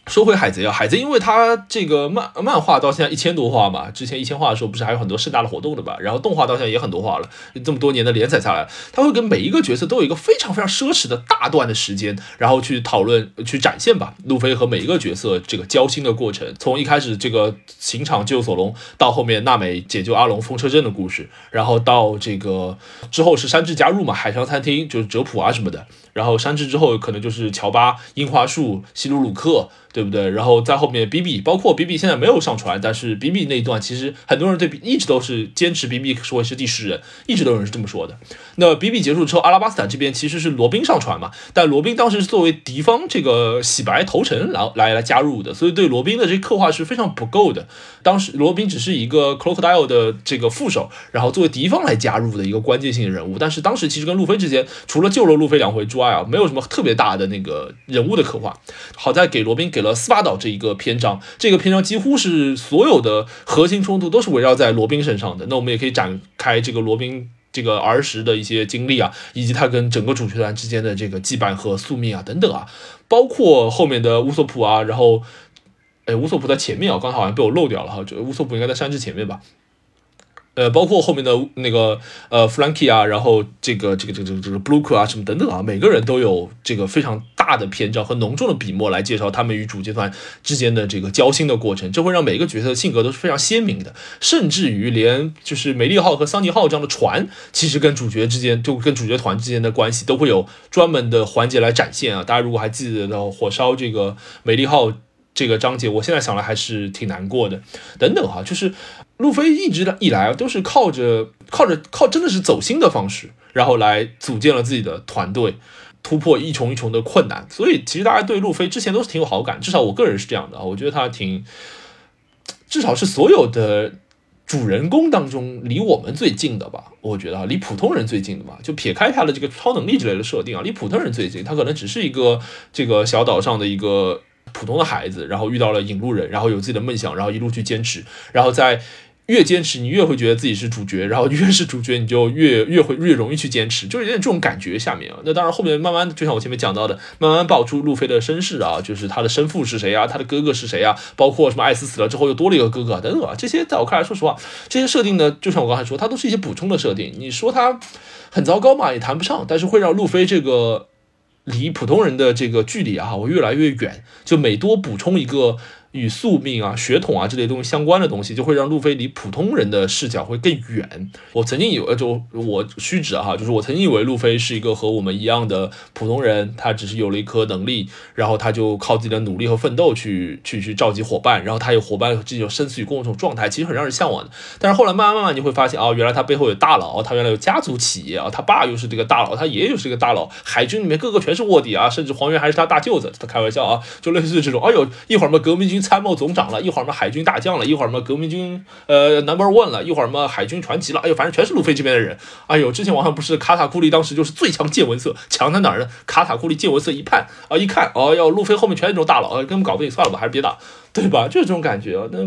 说回海贼啊，海贼因为它这个漫漫画到现在一千多话嘛，之前一千话的时候不是还有很多盛大的活动的吧？然后动画到现在也很多话了，这么多年的连载下来，他会给每一个角色都有一个非常非常奢侈的大段的时间，然后去讨论、去展现吧。路飞和每一个角色这个交心的过程，从一开始这个刑场救索隆，到后面娜美解救阿龙风车阵的故事，然后到这个之后是山治加入嘛，海上餐厅就是哲普啊什么的。然后山治之后，可能就是乔巴、樱花树、西鲁鲁克，对不对？然后在后面 B B，包括 B B 现在没有上传，但是 B B 那一段其实很多人对比一直都是坚持 B B 说是第十人，一直都有人是这么说的。那 B B 结束之后，阿拉巴斯坦这边其实是罗宾上传嘛，但罗宾当时是作为敌方这个洗白投诚来来来加入的，所以对罗宾的这刻画是非常不够的。当时罗宾只是一个 Crocodile 的这个副手，然后作为敌方来加入的一个关键性的人物。但是当时其实跟路飞之间，除了救了路飞两回之外，啊，没有什么特别大的那个人物的刻画。好在给罗宾给了斯巴岛这一个篇章，这个篇章几乎是所有的核心冲突都是围绕在罗宾身上的。那我们也可以展开这个罗宾这个儿时的一些经历啊，以及他跟整个主角团之间的这个羁绊和宿命啊等等啊，包括后面的乌索普啊，然后，哎，乌索普在前面啊，刚才好像被我漏掉了哈，就乌索普应该在山治前面吧。呃，包括后面的那个呃弗兰基啊，然后这个这个这个这个这个布鲁克啊，什么等等啊，每个人都有这个非常大的篇章和浓重的笔墨来介绍他们与主角团之间的这个交心的过程，这会让每个角色的性格都是非常鲜明的，甚至于连就是美丽号和桑尼号这样的船，其实跟主角之间就跟主角团之间的关系都会有专门的环节来展现啊。大家如果还记得到火烧这个美丽号。这个章节，我现在想来还是挺难过的。等等哈，就是路飞一直以来都是靠着靠着靠，真的是走心的方式，然后来组建了自己的团队，突破一重一重的困难。所以其实大家对路飞之前都是挺有好感，至少我个人是这样的啊。我觉得他挺，至少是所有的主人公当中离我们最近的吧。我觉得啊，离普通人最近的吧。就撇开他的这个超能力之类的设定啊，离普通人最近，他可能只是一个这个小岛上的一个。普通的孩子，然后遇到了引路人，然后有自己的梦想，然后一路去坚持，然后在越坚持，你越会觉得自己是主角，然后越是主角，你就越越会越容易去坚持，就是有点这种感觉。下面啊，那当然后面慢慢，就像我前面讲到的，慢慢爆出路飞的身世啊，就是他的生父是谁啊，他的哥哥是谁啊，包括什么艾斯死了之后又多了一个哥哥等等啊，这些在我看来，说实话，这些设定呢，就像我刚才说，它都是一些补充的设定。你说它很糟糕嘛，也谈不上，但是会让路飞这个。离普通人的这个距离啊，我越来越远。就每多补充一个与宿命啊、血统啊这类东西相关的东西，就会让路飞离普通人的视角会更远。我曾经以为，就我虚指哈，就是我曾经以为路飞是一个和我们一样的普通人，他只是有了一颗能力，然后他就靠自己的努力和奋斗去去去召集伙伴，然后他有伙伴这种生死与共这种状态，其实很让人向往的。但是后来慢慢慢慢你会发现，哦，原来他背后有大佬，他原来有家族企业啊，他爸又是这个大佬，他爷爷又是这个大佬，海军里面个个全是卧底啊，甚至黄源还是他大舅子，他开玩笑啊，就类似这种，哎呦，一会儿嘛革命军参谋总长了。一会儿嘛海军大将了，一会儿嘛革命军呃 number one 了，一会儿嘛海军传奇了，哎呦，反正全是路飞这边的人。哎呦，之前网上不是卡塔库利当时就是最强见闻色，强在哪儿呢？卡塔库利见闻色一判啊，一看哦哟，路飞后面全是这种大佬啊，根本搞不定，算了吧，还是别打，对吧？就是这种感觉啊。那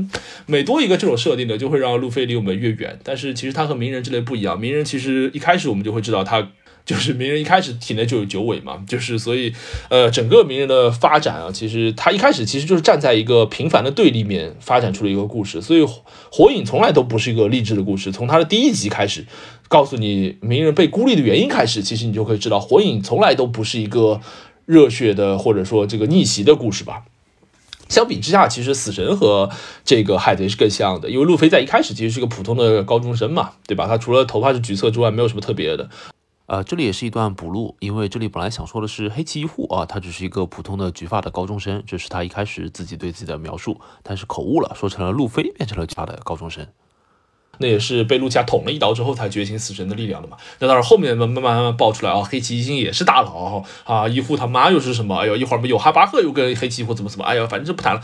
每多一个这种设定呢，就会让路飞离我们越远。但是其实他和鸣人之类不一样，鸣人其实一开始我们就会知道他。就是鸣人一开始体内就有九尾嘛，就是所以，呃，整个鸣人的发展啊，其实他一开始其实就是站在一个平凡的对立面发展出了一个故事，所以火影从来都不是一个励志的故事。从他的第一集开始，告诉你鸣人被孤立的原因开始，其实你就可以知道，火影从来都不是一个热血的或者说这个逆袭的故事吧。相比之下，其实死神和这个海贼是更像的，因为路飞在一开始其实是个普通的高中生嘛，对吧？他除了头发是橘色之外，没有什么特别的。呃，这里也是一段补录，因为这里本来想说的是黑崎一护啊，他只是一个普通的橘发的高中生，这是他一开始自己对自己的描述，但是口误了，说成了路飞变成了橘发的高中生，那也是被路加捅了一刀之后才觉醒死神的力量的嘛。那当然后面慢慢慢慢爆出来啊，黑崎一星也是大佬啊，一护他妈又是什么？哎呦，一会儿有哈巴赫又跟黑崎一护怎么怎么？哎呀，反正就不谈了。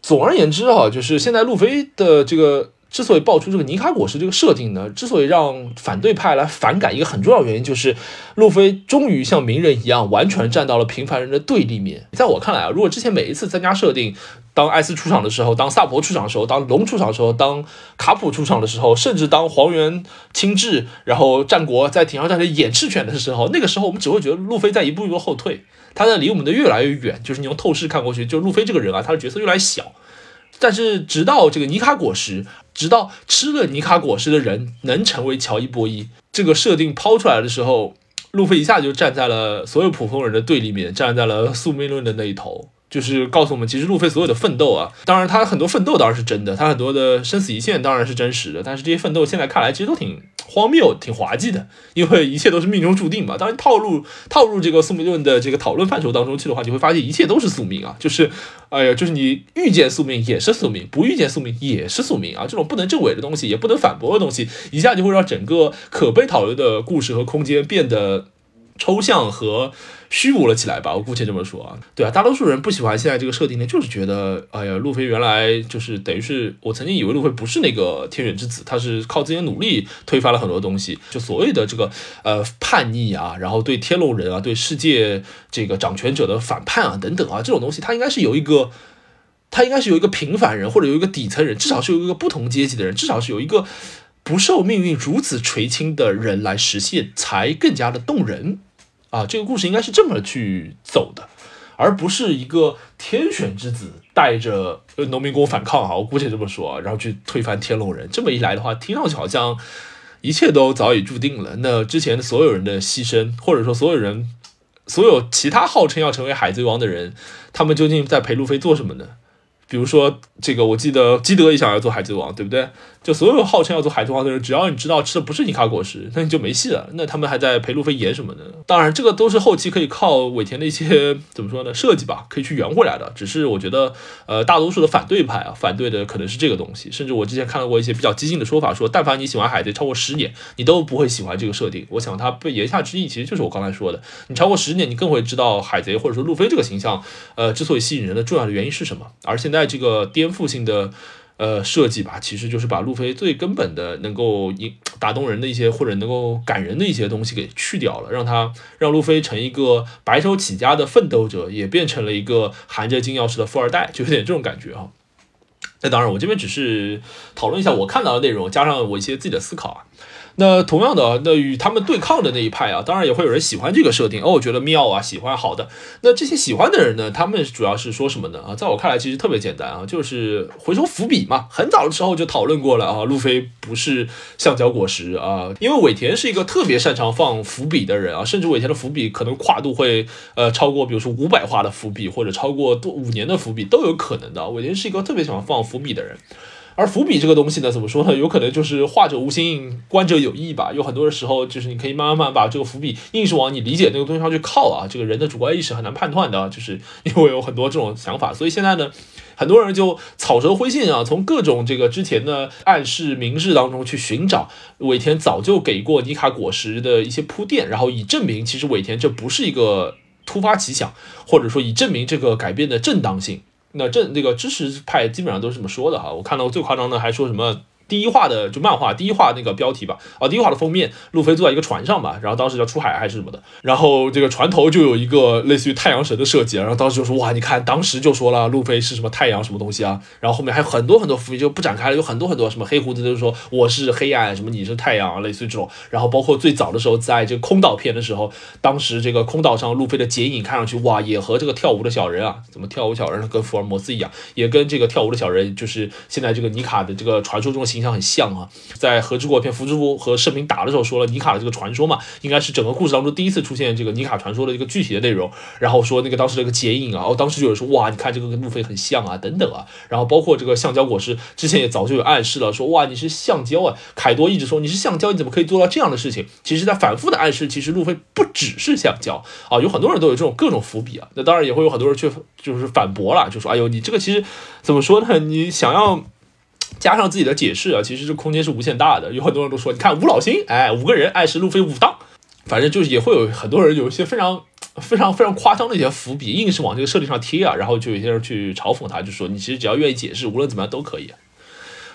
总而言之啊，就是现在路飞的这个。之所以爆出这个尼卡果实这个设定呢，之所以让反对派来反感，一个很重要原因就是，路飞终于像鸣人一样，完全站到了平凡人的对立面。在我看来啊，如果之前每一次增加设定，当艾斯出场的时候，当萨博出场的时候，当龙出场的时候，当卡普出场的时候，甚至当黄猿亲至，然后战国在顶上战场演赤犬的时候，那个时候我们只会觉得路飞在一步一步后退，他在离我们的越来越远。就是你用透视看过去，就路飞这个人啊，他的角色越来越小。但是直到这个尼卡果实。直到吃了尼卡果实的人能成为乔伊波伊，这个设定抛出来的时候，路飞一下就站在了所有普通人的对立面，站在了宿命论的那一头。就是告诉我们，其实路飞所有的奋斗啊，当然他很多奋斗当然是真的，他很多的生死一线当然是真实的，但是这些奋斗现在看来其实都挺荒谬、挺滑稽的，因为一切都是命中注定嘛。当然套路套入这个宿命论的这个讨论范畴当中去的话，你会发现一切都是宿命啊，就是哎呀，就是你遇见宿命也是宿命，不遇见宿命也是宿命啊，这种不能证伪的东西，也不能反驳的东西，一下就会让整个可被讨论的故事和空间变得抽象和。虚无了起来吧，我姑且这么说啊。对啊，大多数人不喜欢现在这个设定呢，就是觉得，哎呀，路飞原来就是等于是我曾经以为路飞不是那个天选之子，他是靠自己的努力推翻了很多东西，就所谓的这个呃叛逆啊，然后对天龙人啊，对世界这个掌权者的反叛啊等等啊，这种东西他应该是有一个，他应该是有一个平凡人或者有一个底层人，至少是有一个不同阶级的人，至少是有一个不受命运如此垂青的人来实现，才更加的动人。啊，这个故事应该是这么去走的，而不是一个天选之子带着农民工反抗啊，我姑且这么说，然后去推翻天龙人。这么一来的话，听上去好像一切都早已注定了。那之前所有人的牺牲，或者说所有人，所有其他号称要成为海贼王的人，他们究竟在陪路飞做什么呢？比如说这个，我记得基德也想要做海贼王，对不对？就所有号称要做海贼王的人，只要你知道吃的不是尼卡果实，那你就没戏了。那他们还在陪路飞演什么呢？当然，这个都是后期可以靠尾田的一些怎么说呢设计吧，可以去圆回来的。只是我觉得，呃，大多数的反对派啊，反对的可能是这个东西。甚至我之前看到过一些比较激进的说法，说但凡你喜欢海贼超过十年，你都不会喜欢这个设定。我想他被言下之意其实就是我刚才说的，你超过十年，你更会知道海贼或者说路飞这个形象，呃，之所以吸引人的重要的原因是什么。而现在在这个颠覆性的。呃，设计吧，其实就是把路飞最根本的能够打动人的一些或者能够感人的一些东西给去掉了，让他让路飞成一个白手起家的奋斗者，也变成了一个含着金钥匙的富二代，就有点这种感觉哈。那当然，我这边只是讨论一下我看到的内容，加上我一些自己的思考啊。那同样的，那与他们对抗的那一派啊，当然也会有人喜欢这个设定哦，我觉得妙啊，喜欢好的。那这些喜欢的人呢，他们主要是说什么呢？啊，在我看来，其实特别简单啊，就是回收伏笔嘛。很早的时候就讨论过了啊，路飞不是橡胶果实啊，因为尾田是一个特别擅长放伏笔的人啊，甚至尾田的伏笔可能跨度会呃超过，比如说五百话的伏笔，或者超过多五年的伏笔都有可能的。尾田是一个特别喜欢放伏笔的人。而伏笔这个东西呢，怎么说呢？有可能就是画者无心，观者有意吧。有很多的时候，就是你可以慢慢慢把这个伏笔硬是往你理解那个东西上去靠啊。这个人的主观意识很难判断的，就是 因为有很多这种想法。所以现在呢，很多人就草蛇灰线啊，从各种这个之前的暗示明示当中去寻找尾田早就给过尼卡果实的一些铺垫，然后以证明其实尾田这不是一个突发奇想，或者说以证明这个改变的正当性。那这那个知识派基本上都是这么说的哈，我看到最夸张的还说什么。第一话的就漫画第一话那个标题吧，啊，第一话的封面，路飞坐在一个船上嘛，然后当时叫出海还是什么的，然后这个船头就有一个类似于太阳神的设计，然后当时就说哇，你看当时就说了路飞是什么太阳什么东西啊，然后后面还有很多很多伏笔就不展开了，有很多很多什么黑胡子就是说我是黑暗什么你是太阳，类似于这种，然后包括最早的时候在这个空岛片的时候，当时这个空岛上路飞的剪影看上去哇，也和这个跳舞的小人啊，怎么跳舞小人跟福尔摩斯一样，也跟这个跳舞的小人就是现在这个尼卡的这个传说中的形象很像啊。在和之国片福之福和盛平打的时候说了尼卡的这个传说嘛，应该是整个故事当中第一次出现这个尼卡传说的一个具体的内容。然后说那个当时这个剪影啊，哦，当时就有人说哇，你看这个跟路飞很像啊，等等啊。然后包括这个橡胶果实，之前也早就有暗示了，说哇你是橡胶啊。凯多一直说你是橡胶，你怎么可以做到这样的事情？其实在反复的暗示，其实路飞不只是橡胶啊。有很多人都有这种各种伏笔啊。那当然也会有很多人去就是反驳了，就说哎呦你这个其实怎么说呢？你想要。加上自己的解释啊，其实这空间是无限大的。有很多人都说，你看五老星，哎，五个人爱是路飞武当，反正就是也会有很多人有一些非常非常非常夸张的一些伏笔，硬是往这个设定上贴啊。然后就有些人去嘲讽他，就说你其实只要愿意解释，无论怎么样都可以。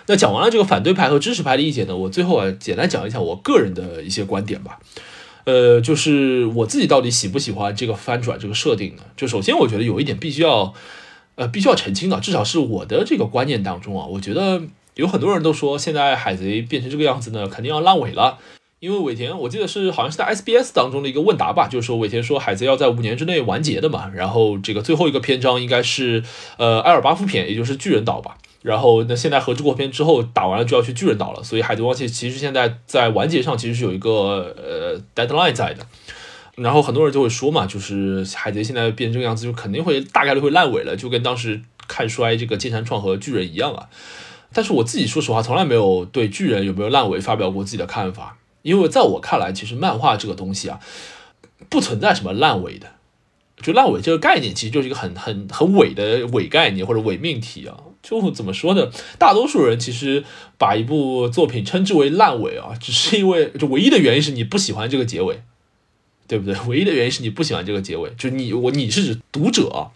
那讲完了这个反对派和支持派的意见呢，我最后啊简单讲一下我个人的一些观点吧。呃，就是我自己到底喜不喜欢这个翻转这个设定呢？就首先我觉得有一点必须要。呃，必须要澄清的，至少是我的这个观念当中啊，我觉得有很多人都说，现在海贼变成这个样子呢，肯定要烂尾了。因为尾田，我记得是好像是在 SBS 当中的一个问答吧，就是说尾田说海贼要在五年之内完结的嘛，然后这个最后一个篇章应该是呃埃尔巴夫篇，也就是巨人岛吧。然后那现在和之国篇之后打完了就要去巨人岛了，所以海贼王其实现在在完结上其实是有一个呃 deadline 在的。然后很多人就会说嘛，就是海贼现在变这个样子，就肯定会大概率会烂尾了，就跟当时看衰这个剑山创和巨人一样啊。但是我自己说实话，从来没有对巨人有没有烂尾发表过自己的看法，因为在我看来，其实漫画这个东西啊，不存在什么烂尾的。就烂尾这个概念，其实就是一个很很很伪的伪概念或者伪命题啊。就怎么说呢？大多数人其实把一部作品称之为烂尾啊，只是因为就唯一的原因是你不喜欢这个结尾。对不对？唯一的原因是你不喜欢这个结尾，就你我你是指读者，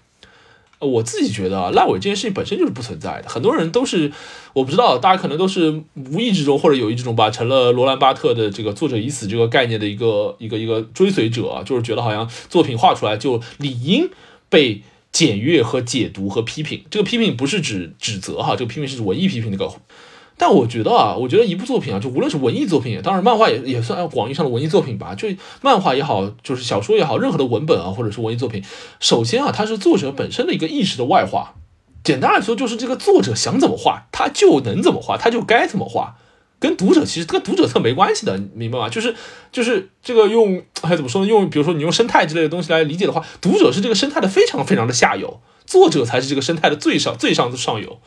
我自己觉得啊烂尾这件事情本身就是不存在的。很多人都是我不知道，大家可能都是无意之中或者有意之中吧，成了罗兰巴特的这个作者已死这个概念的一个一个一个追随者，就是觉得好像作品画出来就理应被检阅和解读和批评。这个批评不是指指责哈，这个批评是文艺批评那个。但我觉得啊，我觉得一部作品啊，就无论是文艺作品，当然漫画也也算广义上的文艺作品吧。就漫画也好，就是小说也好，任何的文本啊，或者是文艺作品，首先啊，它是作者本身的一个意识的外化。简单来说，就是这个作者想怎么画，他就能怎么画，他就该怎么画，跟读者其实跟读者特没关系的，明白吗？就是就是这个用哎怎么说呢？用比如说你用生态之类的东西来理解的话，读者是这个生态的非常非常的下游，作者才是这个生态的最上最上的上游。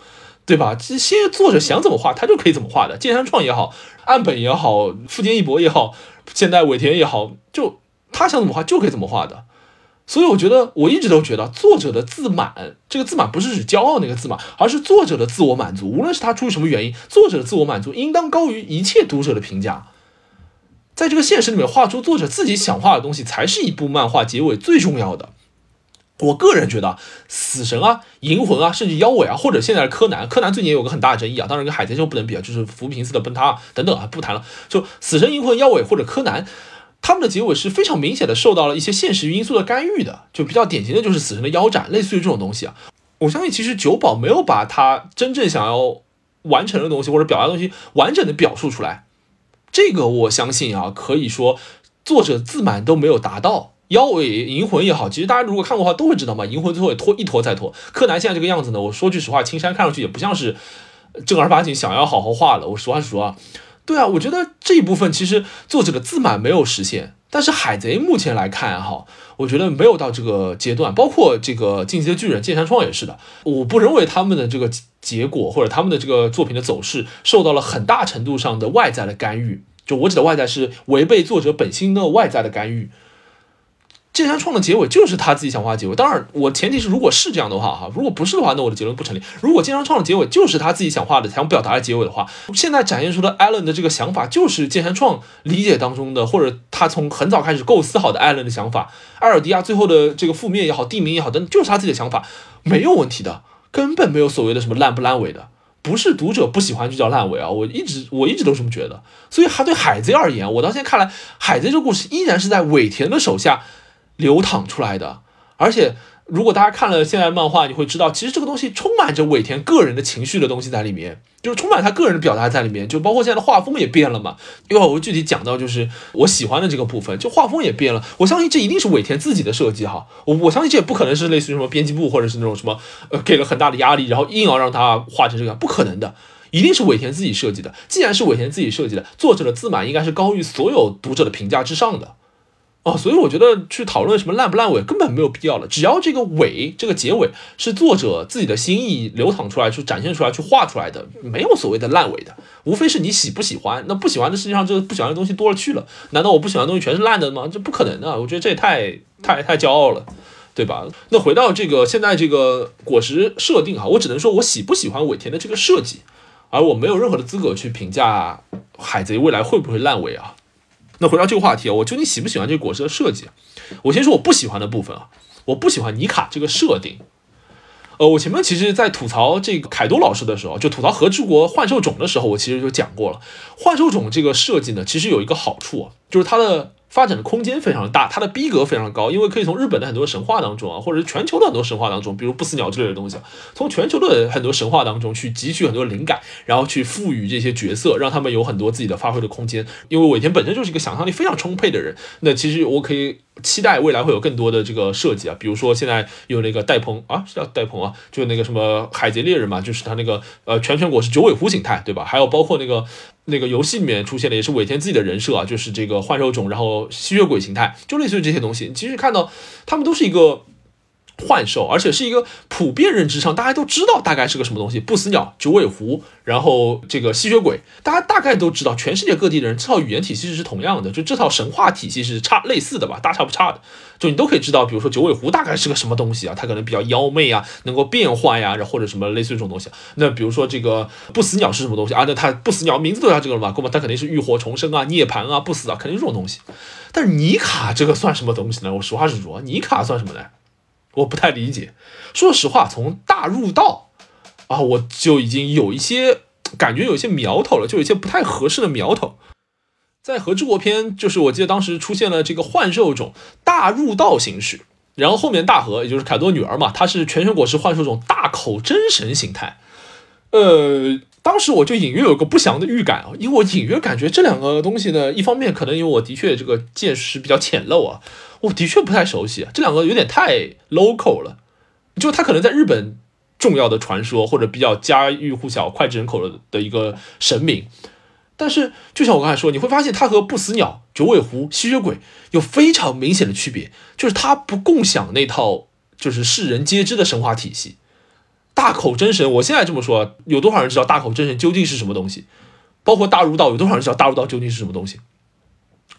对吧？这些作者想怎么画，他就可以怎么画的。剑山创也好，岸本也好，富坚义博也好，现代尾田也好，就他想怎么画就可以怎么画的。所以我觉得，我一直都觉得，作者的自满，这个自满不是指骄傲那个自满，而是作者的自我满足。无论是他出于什么原因，作者的自我满足应当高于一切读者的评价。在这个现实里面，画出作者自己想画的东西，才是一部漫画结尾最重要的。我个人觉得，死神啊、银魂啊，甚至妖尾啊，或者现在的柯南，柯南最近也有个很大的争议啊。当然跟海贼就不能比啊，就是浮萍寺的崩塌等等啊，不谈了。就死神、银魂、妖尾或者柯南，他们的结尾是非常明显的受到了一些现实因素的干预的。就比较典型的就是死神的腰斩，类似于这种东西啊。我相信其实九保没有把他真正想要完成的东西或者表达的东西完整的表述出来。这个我相信啊，可以说作者自满都没有达到。妖尾银魂也好，其实大家如果看过的话都会知道嘛，银魂最后也拖一拖再拖。柯南现在这个样子呢，我说句实话，青山看上去也不像是正儿八经想要好好画了。我实话实说啊，对啊，我觉得这一部分其实作者的自满没有实现。但是海贼目前来看哈，我觉得没有到这个阶段，包括这个进击的巨人剑山创也是的。我不认为他们的这个结果或者他们的这个作品的走势受到了很大程度上的外在的干预。就我指的外在是违背作者本心的外在的干预。剑山创的结尾就是他自己想画结尾，当然我前提是如果是这样的话哈，如果不是的话，那我的结论不成立。如果剑山创的结尾就是他自己想画的、想表达的结尾的话，现在展现出的艾伦的这个想法就是剑山创理解当中的，或者他从很早开始构思好的艾伦的想法。艾尔迪亚最后的这个覆灭也好，地名也好，等就是他自己的想法，没有问题的，根本没有所谓的什么烂不烂尾的，不是读者不喜欢就叫烂尾啊，我一直我一直都这么觉得。所以他对海贼而言，我到现在看来，海贼这个故事依然是在尾田的手下。流淌出来的，而且如果大家看了现在漫画，你会知道，其实这个东西充满着尾田个人的情绪的东西在里面，就是充满他个人的表达在里面，就包括现在的画风也变了嘛。一会儿我具体讲到，就是我喜欢的这个部分，就画风也变了。我相信这一定是尾田自己的设计哈，我我相信这也不可能是类似于什么编辑部或者是那种什么呃给了很大的压力，然后硬要让他画成这个，不可能的，一定是尾田自己设计的。既然是尾田自己设计的，作者的自满应该是高于所有读者的评价之上的。哦，所以我觉得去讨论什么烂不烂尾根本没有必要了。只要这个尾，这个结尾是作者自己的心意流淌出来、去展现出来、去画出来的，没有所谓的烂尾的。无非是你喜不喜欢。那不喜欢的世界上，这不喜欢的东西多了去了。难道我不喜欢的东西全是烂的吗？这不可能的。我觉得这也太太太骄傲了，对吧？那回到这个现在这个果实设定哈，我只能说我喜不喜欢尾田的这个设计，而我没有任何的资格去评价海贼未来会不会烂尾啊。那回到这个话题啊，我究竟喜不喜欢这个果实的设计？我先说我不喜欢的部分啊，我不喜欢尼卡这个设定。呃，我前面其实，在吐槽这个凯多老师的时候，就吐槽和之国幻兽种的时候，我其实就讲过了。幻兽种这个设计呢，其实有一个好处啊，就是它的。发展的空间非常的大，它的逼格非常高，因为可以从日本的很多神话当中啊，或者是全球的很多神话当中，比如不死鸟之类的东西，从全球的很多神话当中去汲取很多灵感，然后去赋予这些角色，让他们有很多自己的发挥的空间。因为尾田本身就是一个想象力非常充沛的人，那其实我可以期待未来会有更多的这个设计啊，比如说现在有那个戴鹏啊，是叫戴鹏啊，就那个什么海贼猎人嘛，就是他那个呃全全果是九尾狐形态，对吧？还有包括那个。那个游戏里面出现的也是尾田自己的人设啊，就是这个幻兽种，然后吸血鬼形态，就类似于这些东西。其实看到他们都是一个。幻兽，而且是一个普遍认知上大家都知道大概是个什么东西，不死鸟、九尾狐，然后这个吸血鬼，大家大概都知道。全世界各地的人这套语言体系是同样的，就这套神话体系是差类似的吧，大差不差的。就你都可以知道，比如说九尾狐大概是个什么东西啊，它可能比较妖媚啊，能够变化呀，然后或者什么类似于这种东西。那比如说这个不死鸟是什么东西啊？那它不死鸟名字都叫这个了嘛？那么它肯定是浴火重生啊、涅槃啊、不死啊，肯定是这种东西。但是尼卡这个算什么东西呢？我实话实说，尼卡算什么呢？我不太理解，说实话，从大入道啊，我就已经有一些感觉，有一些苗头了，就有一些不太合适的苗头。在和之国篇，就是我记得当时出现了这个幻兽种大入道形式，然后后面大和，也就是凯多女儿嘛，她是全神果实幻兽种大口真神形态。呃，当时我就隐约有个不祥的预感啊，因为我隐约感觉这两个东西呢，一方面可能因为我的确这个见识比较浅陋啊。我的确不太熟悉啊，这两个有点太 local 了，就它可能在日本重要的传说或者比较家喻户晓、脍炙人口的的一个神明，但是就像我刚才说，你会发现它和不死鸟、九尾狐、吸血鬼有非常明显的区别，就是它不共享那套就是世人皆知的神话体系。大口真神，我现在这么说，有多少人知道大口真神究竟是什么东西？包括大儒道，有多少人知道大儒道究竟是什么东西？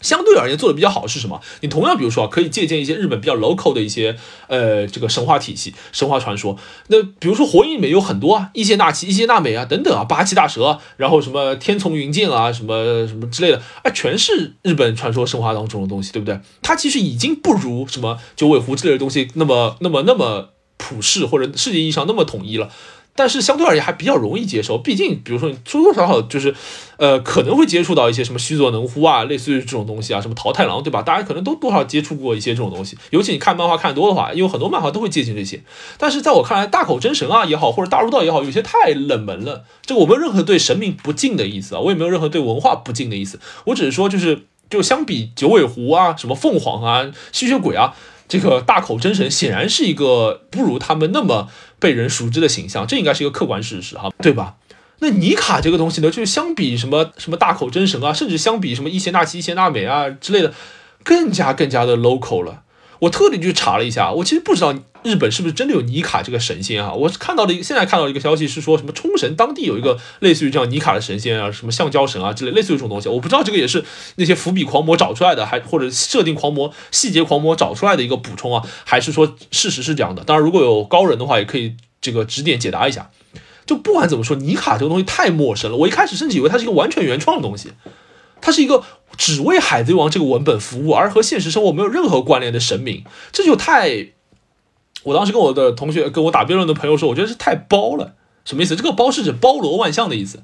相对而言做的比较好是什么？你同样比如说可以借鉴一些日本比较 local 的一些呃这个神话体系、神话传说。那比如说火影里面有很多啊，伊邪那岐、伊邪那美啊等等啊，八岐大蛇，然后什么天丛云剑啊，什么什么之类的啊，全是日本传说神话当中的东西，对不对？它其实已经不如什么九尾狐之类的东西那么那么那么普世或者世界意义上那么统一了。但是相对而言还比较容易接受，毕竟比如说你多多少少就是，呃，可能会接触到一些什么须佐能乎啊，类似于这种东西啊，什么桃太郎，对吧？大家可能都多少接触过一些这种东西，尤其你看漫画看多的话，因为很多漫画都会借鉴这些。但是在我看来，大口真神啊也好，或者大儒道也好，有些太冷门了。这个我没有任何对神明不敬的意思啊，我也没有任何对文化不敬的意思，我只是说就是，就相比九尾狐啊，什么凤凰啊，吸血鬼啊。这个大口真神显然是一个不如他们那么被人熟知的形象，这应该是一个客观事实哈，对吧？那尼卡这个东西呢，就是相比什么什么大口真神啊，甚至相比什么伊邪那岐、伊邪那美啊之类的，更加更加的 local 了。我特地去查了一下，我其实不知道日本是不是真的有尼卡这个神仙啊？我看到的一个，现在看到一个消息是说什么冲绳当地有一个类似于这样尼卡的神仙啊，什么橡胶神啊之类，类似于这种东西。我不知道这个也是那些伏笔狂魔找出来的，还或者设定狂魔、细节狂魔找出来的一个补充啊，还是说事实是这样的？当然，如果有高人的话，也可以这个指点解答一下。就不管怎么说，尼卡这个东西太陌生了，我一开始甚至以为它是一个完全原创的东西，它是一个。只为《海贼王》这个文本服务，而和现实生活没有任何关联的神明，这就太……我当时跟我的同学、跟我打辩论的朋友说，我觉得是太包了。什么意思？这个包是指包罗万象的意思。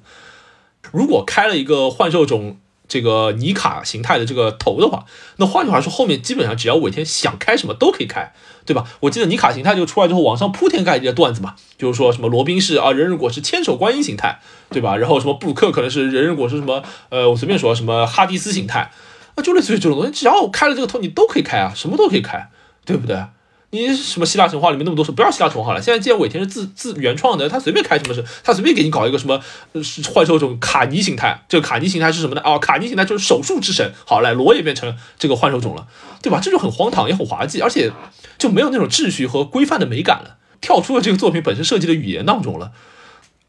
如果开了一个幻兽种。这个尼卡形态的这个头的话，那换句话说，后面基本上只要尾田想开什么都可以开，对吧？我记得尼卡形态就出来之后，网上铺天盖地的段子嘛，就是说什么罗宾是啊，人人果是千手观音形态，对吧？然后什么布鲁克可能是人人果是什么，呃，我随便说什么哈迪斯形态，啊，就类似于这种东西，只要开了这个头，你都可以开啊，什么都可以开，对不对？你什么希腊神话里面那么多事，不要希腊神话了。现在既然尾田是自自原创的，他随便开什么事，他随便给你搞一个什么幻兽种卡尼形态。这个卡尼形态是什么呢？哦，卡尼形态就是手术之神。好，来罗也变成这个幻兽种了，对吧？这就很荒唐，也很滑稽，而且就没有那种秩序和规范的美感了，跳出了这个作品本身设计的语言当中了。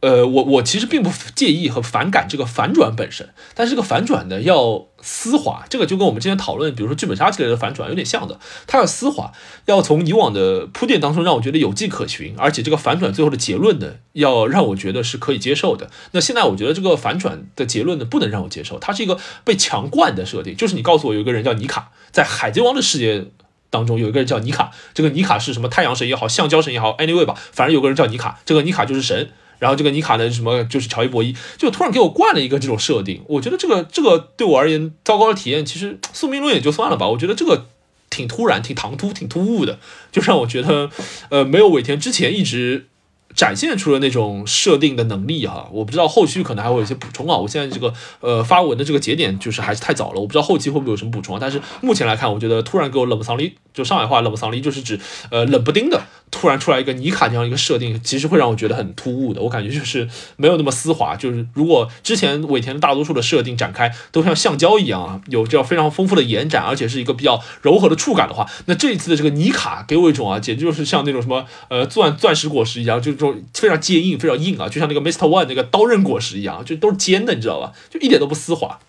呃，我我其实并不介意和反感这个反转本身，但是这个反转呢要丝滑，这个就跟我们之前讨论，比如说剧本杀之类的反转有点像的，它要丝滑，要从以往的铺垫当中让我觉得有迹可循，而且这个反转最后的结论呢，要让我觉得是可以接受的。那现在我觉得这个反转的结论呢，不能让我接受，它是一个被强灌的设定，就是你告诉我有一个人叫尼卡，在海贼王的世界当中有一个人叫尼卡，这个尼卡是什么太阳神也好，橡胶神也好，anyway 吧，反正有个人叫尼卡，这个尼卡就是神。然后这个尼卡的什么就是乔伊博伊，就突然给我灌了一个这种设定，我觉得这个这个对我而言糟糕的体验，其实宿命论也就算了吧，我觉得这个挺突然、挺唐突、挺突兀的，就让我觉得，呃，没有尾田之前一直。展现出了那种设定的能力哈，我不知道后续可能还会有一些补充啊。我现在这个呃发文的这个节点就是还是太早了，我不知道后期会不会有什么补充啊。但是目前来看，我觉得突然给我冷不桑离，就上海话冷不桑离，就是指呃冷不丁的突然出来一个尼卡这样一个设定，其实会让我觉得很突兀的。我感觉就是没有那么丝滑。就是如果之前尾田的大多数的设定展开都像橡胶一样啊，有这样非常丰富的延展，而且是一个比较柔和的触感的话，那这一次的这个尼卡给我一种啊，简直就是像那种什么呃钻钻石果实一样，就。就非常坚硬，非常硬啊，就像那个 Mr. One 那个刀刃果实一样，就都是尖的，你知道吧？就一点都不丝滑。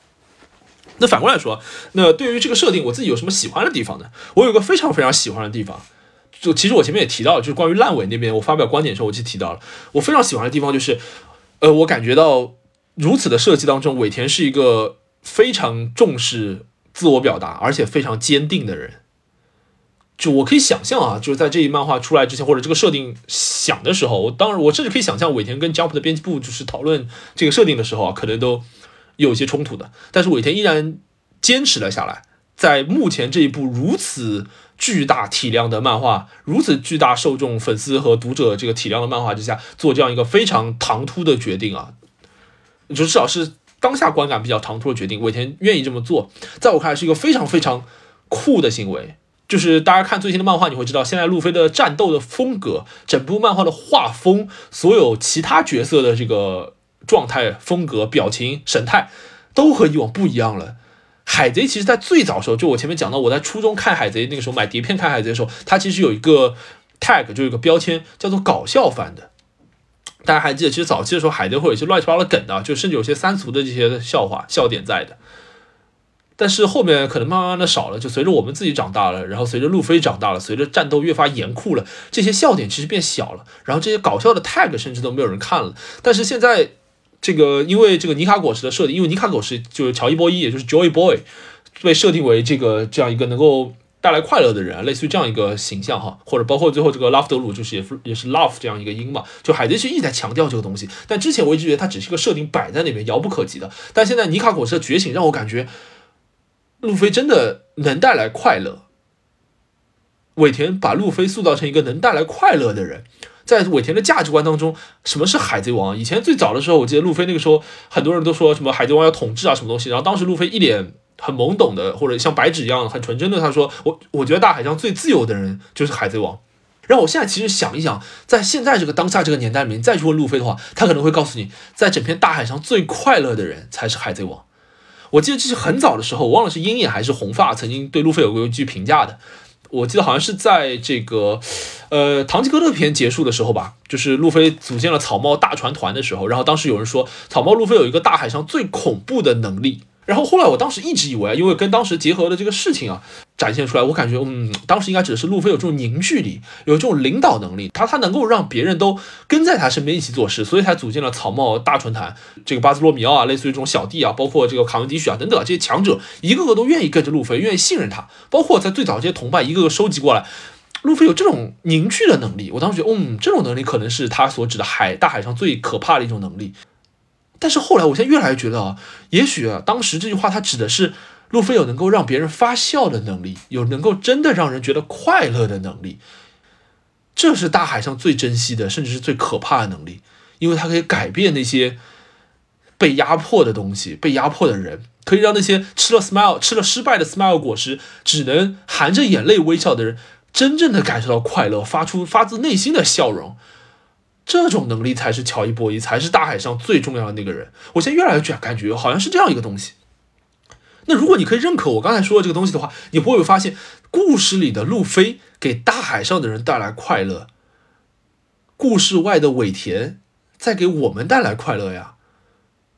那反过来说，那对于这个设定，我自己有什么喜欢的地方呢？我有个非常非常喜欢的地方，就其实我前面也提到，就是关于烂尾那边，我发表观点的时候，我就提到了，我非常喜欢的地方就是，呃，我感觉到如此的设计当中，尾田是一个非常重视自我表达，而且非常坚定的人。就我可以想象啊，就是在这一漫画出来之前，或者这个设定想的时候，我当然我甚至可以想象尾田跟 Jump 的编辑部就是讨论这个设定的时候啊，可能都有些冲突的。但是尾田依然坚持了下来，在目前这一部如此巨大体量的漫画、如此巨大受众、粉丝和读者这个体量的漫画之下，做这样一个非常唐突的决定啊，就至少是当下观感比较唐突的决定。尾田愿意这么做，在我看来是一个非常非常酷的行为。就是大家看最新的漫画，你会知道，现在路飞的战斗的风格，整部漫画的画风，所有其他角色的这个状态、风格、表情、神态，都和以往不一样了。海贼其实，在最早时候，就我前面讲到，我在初中看海贼那个时候买碟片看海贼的时候，它其实有一个 tag，就有一个标签叫做搞笑番的。大家还记得，其实早期的时候，海贼会有一些乱七八糟的梗的，就甚至有些三俗的这些笑话、笑点在的。但是后面可能慢慢的少了，就随着我们自己长大了，然后随着路飞长大了，随着战斗越发严酷了，这些笑点其实变小了，然后这些搞笑的 tag 甚至都没有人看了。但是现在这个因为这个尼卡果实的设定，因为尼卡果实就是乔伊波伊，也就是 Joy Boy，被设定为这个这样一个能够带来快乐的人，类似于这样一个形象哈，或者包括最后这个拉夫德鲁就是也是也是 love 这样一个音嘛，就海贼是一直在强调这个东西。但之前我一直觉得它只是一个设定摆在那边遥不可及的，但现在尼卡果实的觉醒让我感觉，路飞真的能带来快乐。尾田把路飞塑造成一个能带来快乐的人。在尾田的价值观当中，什么是海贼王？以前最早的时候，我记得路飞那个时候，很多人都说什么海贼王要统治啊，什么东西。然后当时路飞一脸很懵懂的，或者像白纸一样很纯真的，他说：“我我觉得大海上最自由的人就是海贼王。”然后我现在其实想一想，在现在这个当下这个年代里面，再去问路飞的话，他可能会告诉你，在整片大海上最快乐的人才是海贼王。我记得这是很早的时候，我忘了是鹰眼还是红发曾经对路飞有过一句评价的。我记得好像是在这个，呃，唐吉诃德篇结束的时候吧，就是路飞组建了草帽大船团的时候，然后当时有人说草帽路飞有一个大海上最恐怖的能力。然后后来，我当时一直以为，因为跟当时结合的这个事情啊，展现出来，我感觉，嗯，当时应该指的是路飞有这种凝聚力，有这种领导能力，他他能够让别人都跟在他身边一起做事，所以才组建了草帽大船团。这个巴斯洛米奥啊，类似于这种小弟啊，包括这个卡文迪许啊等等这些强者，一个个都愿意跟着路飞，愿意信任他。包括在最早这些同伴，一个个收集过来，路飞有这种凝聚的能力。我当时觉得，嗯，这种能力可能是他所指的海大海上最可怕的一种能力。但是后来，我现在越来越觉得啊，也许啊，当时这句话它指的是路飞有能够让别人发笑的能力，有能够真的让人觉得快乐的能力。这是大海上最珍惜的，甚至是最可怕的能力，因为它可以改变那些被压迫的东西，被压迫的人，可以让那些吃了 smile 吃了失败的 smile 果实，只能含着眼泪微笑的人，真正的感受到快乐，发出发自内心的笑容。这种能力才是乔伊波伊，才是大海上最重要的那个人。我现在越来越觉感觉好像是这样一个东西。那如果你可以认可我刚才说的这个东西的话，你会不会发现故事里的路飞给大海上的人带来快乐，故事外的尾田在给我们带来快乐呀？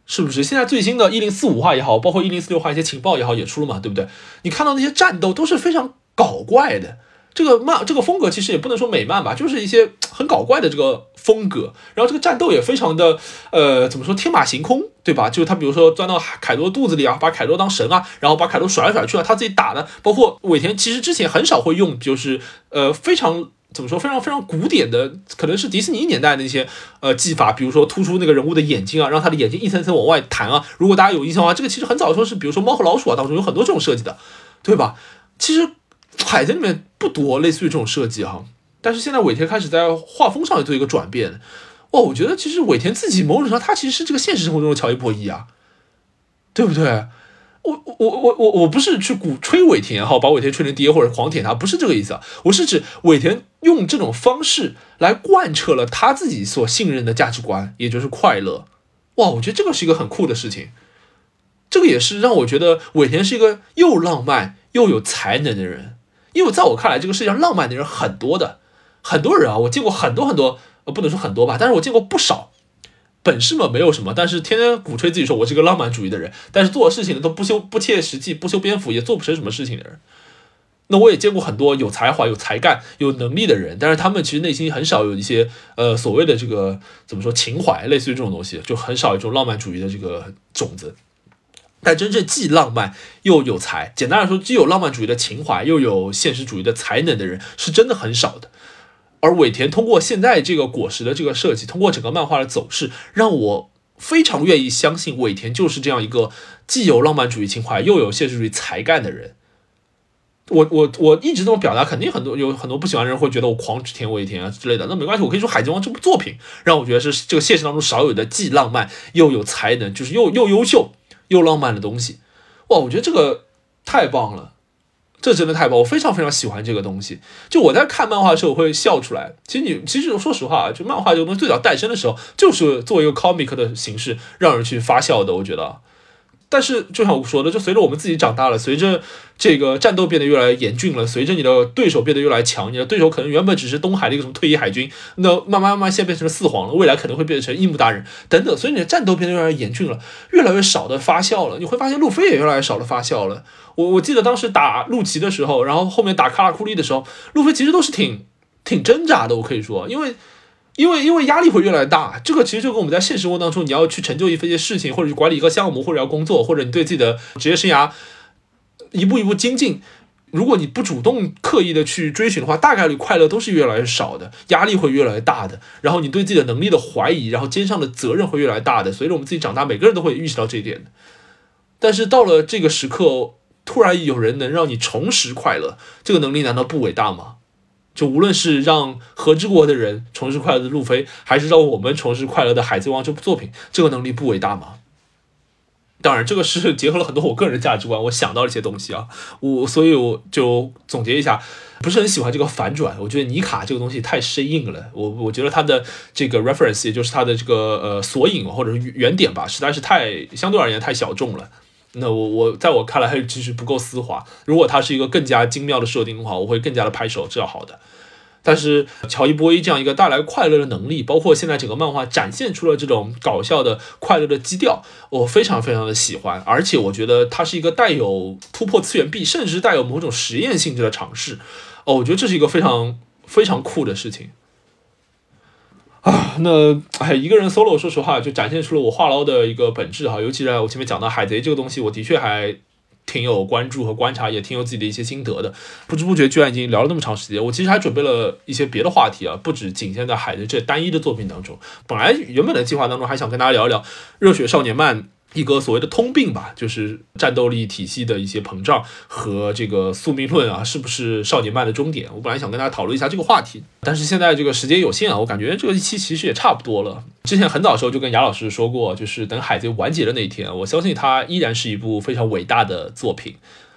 是不是？现在最新的一零四五话也好，包括一零四六话一些情报也好，也出了嘛，对不对？你看到那些战斗都是非常搞怪的。这个漫这个风格其实也不能说美漫吧，就是一些很搞怪的这个风格。然后这个战斗也非常的，呃，怎么说天马行空，对吧？就是他比如说钻到凯多肚子里啊，把凯多当神啊，然后把凯多甩来甩去啊，他自己打的。包括尾田其实之前很少会用，就是呃非常怎么说非常非常古典的，可能是迪士尼年代的那些呃技法，比如说突出那个人物的眼睛啊，让他的眼睛一层层往外弹啊。如果大家有印象的话，这个其实很早的时候是，比如说猫和老鼠啊当中有很多这种设计的，对吧？其实。海贼里面不多类似于这种设计哈，但是现在尾田开始在画风上也做一个转变，哇，我觉得其实尾田自己某种程度上他其实是这个现实生活中的乔伊波伊啊，对不对？我我我我我不是去鼓吹尾田哈，把尾田吹成爹或者狂舔他，不是这个意思啊，我是指尾田用这种方式来贯彻了他自己所信任的价值观，也就是快乐。哇，我觉得这个是一个很酷的事情，这个也是让我觉得尾田是一个又浪漫又有才能的人。因为在我看来，这个世界上浪漫的人很多的，很多人啊，我见过很多很多，呃，不能说很多吧，但是我见过不少，本事嘛没有什么，但是天天鼓吹自己说我是个浪漫主义的人，但是做事情呢都不修不切实际，不修边幅，也做不成什么事情的人。那我也见过很多有才华、有才干、有能力的人，但是他们其实内心很少有一些呃所谓的这个怎么说情怀，类似于这种东西，就很少有这种浪漫主义的这个种子。但真正既浪漫又有才，简单来说，既有浪漫主义的情怀，又有现实主义的才能的人，是真的很少的。而尾田通过现在这个果实的这个设计，通过整个漫画的走势，让我非常愿意相信尾田就是这样一个既有浪漫主义情怀，又有现实主义才干的人。我我我一直这么表达，肯定很多有很多不喜欢的人会觉得我狂指田尾田啊之类的。那没关系，我可以说《海贼王》这部作品让我觉得是这个现实当中少有的既浪漫又有才能，就是又又优秀。又浪漫的东西，哇！我觉得这个太棒了，这真的太棒，我非常非常喜欢这个东西。就我在看漫画的时候，我会笑出来。其实你，其实说实话啊，就漫画这个东西最早诞生的时候，就是做一个 comic 的形式，让人去发笑的。我觉得。但是，就像我说的，就随着我们自己长大了，随着这个战斗变得越来越严峻了，随着你的对手变得越来越强，你的对手可能原本只是东海的一个什么退役海军，那慢慢慢慢现在变成了四皇了，未来可能会变成樱木大人等等，所以你的战斗变得越来越严峻了，越来越少的发酵了。你会发现路飞也越来越少的发酵了。我我记得当时打陆奇的时候，然后后面打卡拉库利的时候，路飞其实都是挺挺挣扎的。我可以说，因为。因为因为压力会越来越大，这个其实就跟我们在现实生活当中，你要去成就一些事情，或者去管理一个项目，或者要工作，或者你对自己的职业生涯一步一步精进，如果你不主动刻意的去追寻的话，大概率快乐都是越来越少的，压力会越来越大的，然后你对自己的能力的怀疑，然后肩上的责任会越来越大的。随着我们自己长大，每个人都会意识到这一点的。但是到了这个时刻，突然有人能让你重拾快乐，这个能力难道不伟大吗？就无论是让和之国的人重拾快乐的路飞，还是让我们重拾快乐的海贼王这部作品，这个能力不伟大吗？当然，这个是结合了很多我个人的价值观，我想到了一些东西啊，我所以我就总结一下，不是很喜欢这个反转，我觉得尼卡这个东西太生硬了，我我觉得他的这个 reference，也就是他的这个呃索引或者是原点吧，实在是太相对而言太小众了。那我我在我看来还是其实不够丝滑，如果它是一个更加精妙的设定的话，我会更加的拍手，这要好的。但是乔伊波伊这样一个带来快乐的能力，包括现在整个漫画展现出了这种搞笑的快乐的基调，我非常非常的喜欢，而且我觉得它是一个带有突破次元壁，甚至带有某种实验性质的尝试。哦，我觉得这是一个非常非常酷的事情。啊，那哎，一个人 solo，说实话就展现出了我话唠的一个本质哈，尤其是我前面讲到海贼这个东西，我的确还。挺有关注和观察，也挺有自己的一些心得的。不知不觉居然已经聊了那么长时间，我其实还准备了一些别的话题啊，不止仅限在海贼这单一的作品当中。本来原本的计划当中还想跟大家聊一聊《热血少年漫》。一个所谓的通病吧，就是战斗力体系的一些膨胀和这个宿命论啊，是不是少年漫的终点？我本来想跟大家讨论一下这个话题，但是现在这个时间有限啊，我感觉这个一期其实也差不多了。之前很早的时候就跟雅老师说过，就是等海贼完结的那一天，我相信它依然是一部非常伟大的作品。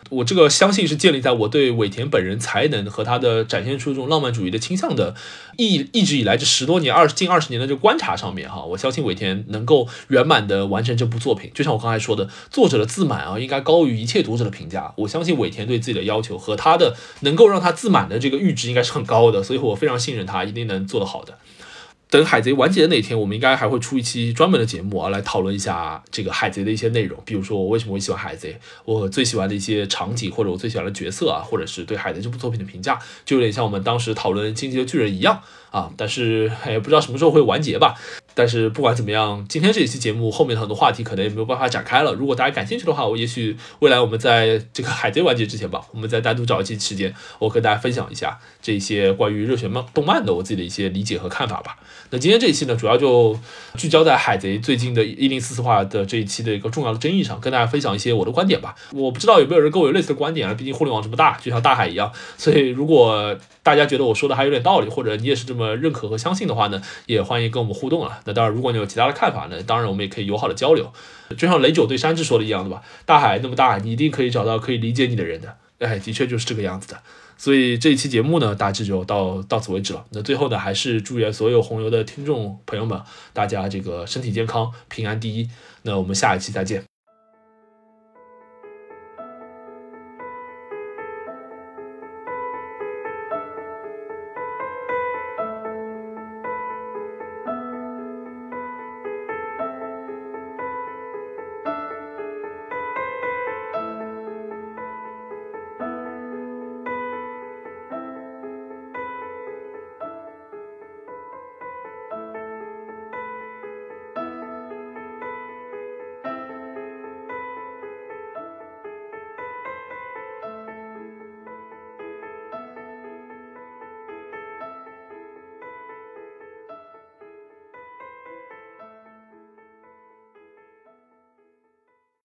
我这个相信是建立在我对尾田本人才能和他的展现出这种浪漫主义的倾向的一一直以来这十多年二近二十年的这个观察上面哈，我相信尾田能够圆满的完成这部作品。就像我刚才说的，作者的自满啊，应该高于一切读者的评价。我相信尾田对自己的要求和他的能够让他自满的这个阈值应该是很高的，所以我非常信任他，一定能做得好的。等海贼完结的那天，我们应该还会出一期专门的节目啊，来讨论一下这个海贼的一些内容。比如说，我为什么会喜欢海贼，我最喜欢的一些场景，或者我最喜欢的角色啊，或者是对海贼这部作品的评价，就有点像我们当时讨论《进击的巨人》一样啊。但是也不知道什么时候会完结吧。但是不管怎么样，今天这一期节目后面的很多话题可能也没有办法展开了。如果大家感兴趣的话，我也许未来我们在这个海贼完结之前吧，我们再单独找一期时间，我和大家分享一下这些关于热血漫动漫的我自己的一些理解和看法吧。那今天这一期呢，主要就聚焦在海贼最近的一零四四话的这一期的一个重要的争议上，跟大家分享一些我的观点吧。我不知道有没有人跟我有类似的观点啊？毕竟互联网这么大，就像大海一样。所以如果大家觉得我说的还有点道理，或者你也是这么认可和相信的话呢，也欢迎跟我们互动啊。那当然，如果你有其他。的看法呢？当然，我们也可以友好的交流，就像雷九对山治说的一样，对吧？大海那么大，你一定可以找到可以理解你的人的。哎，的确就是这个样子的。所以这一期节目呢，大致就到到此为止了。那最后呢，还是祝愿所有红牛的听众朋友们，大家这个身体健康，平安第一。那我们下一期再见。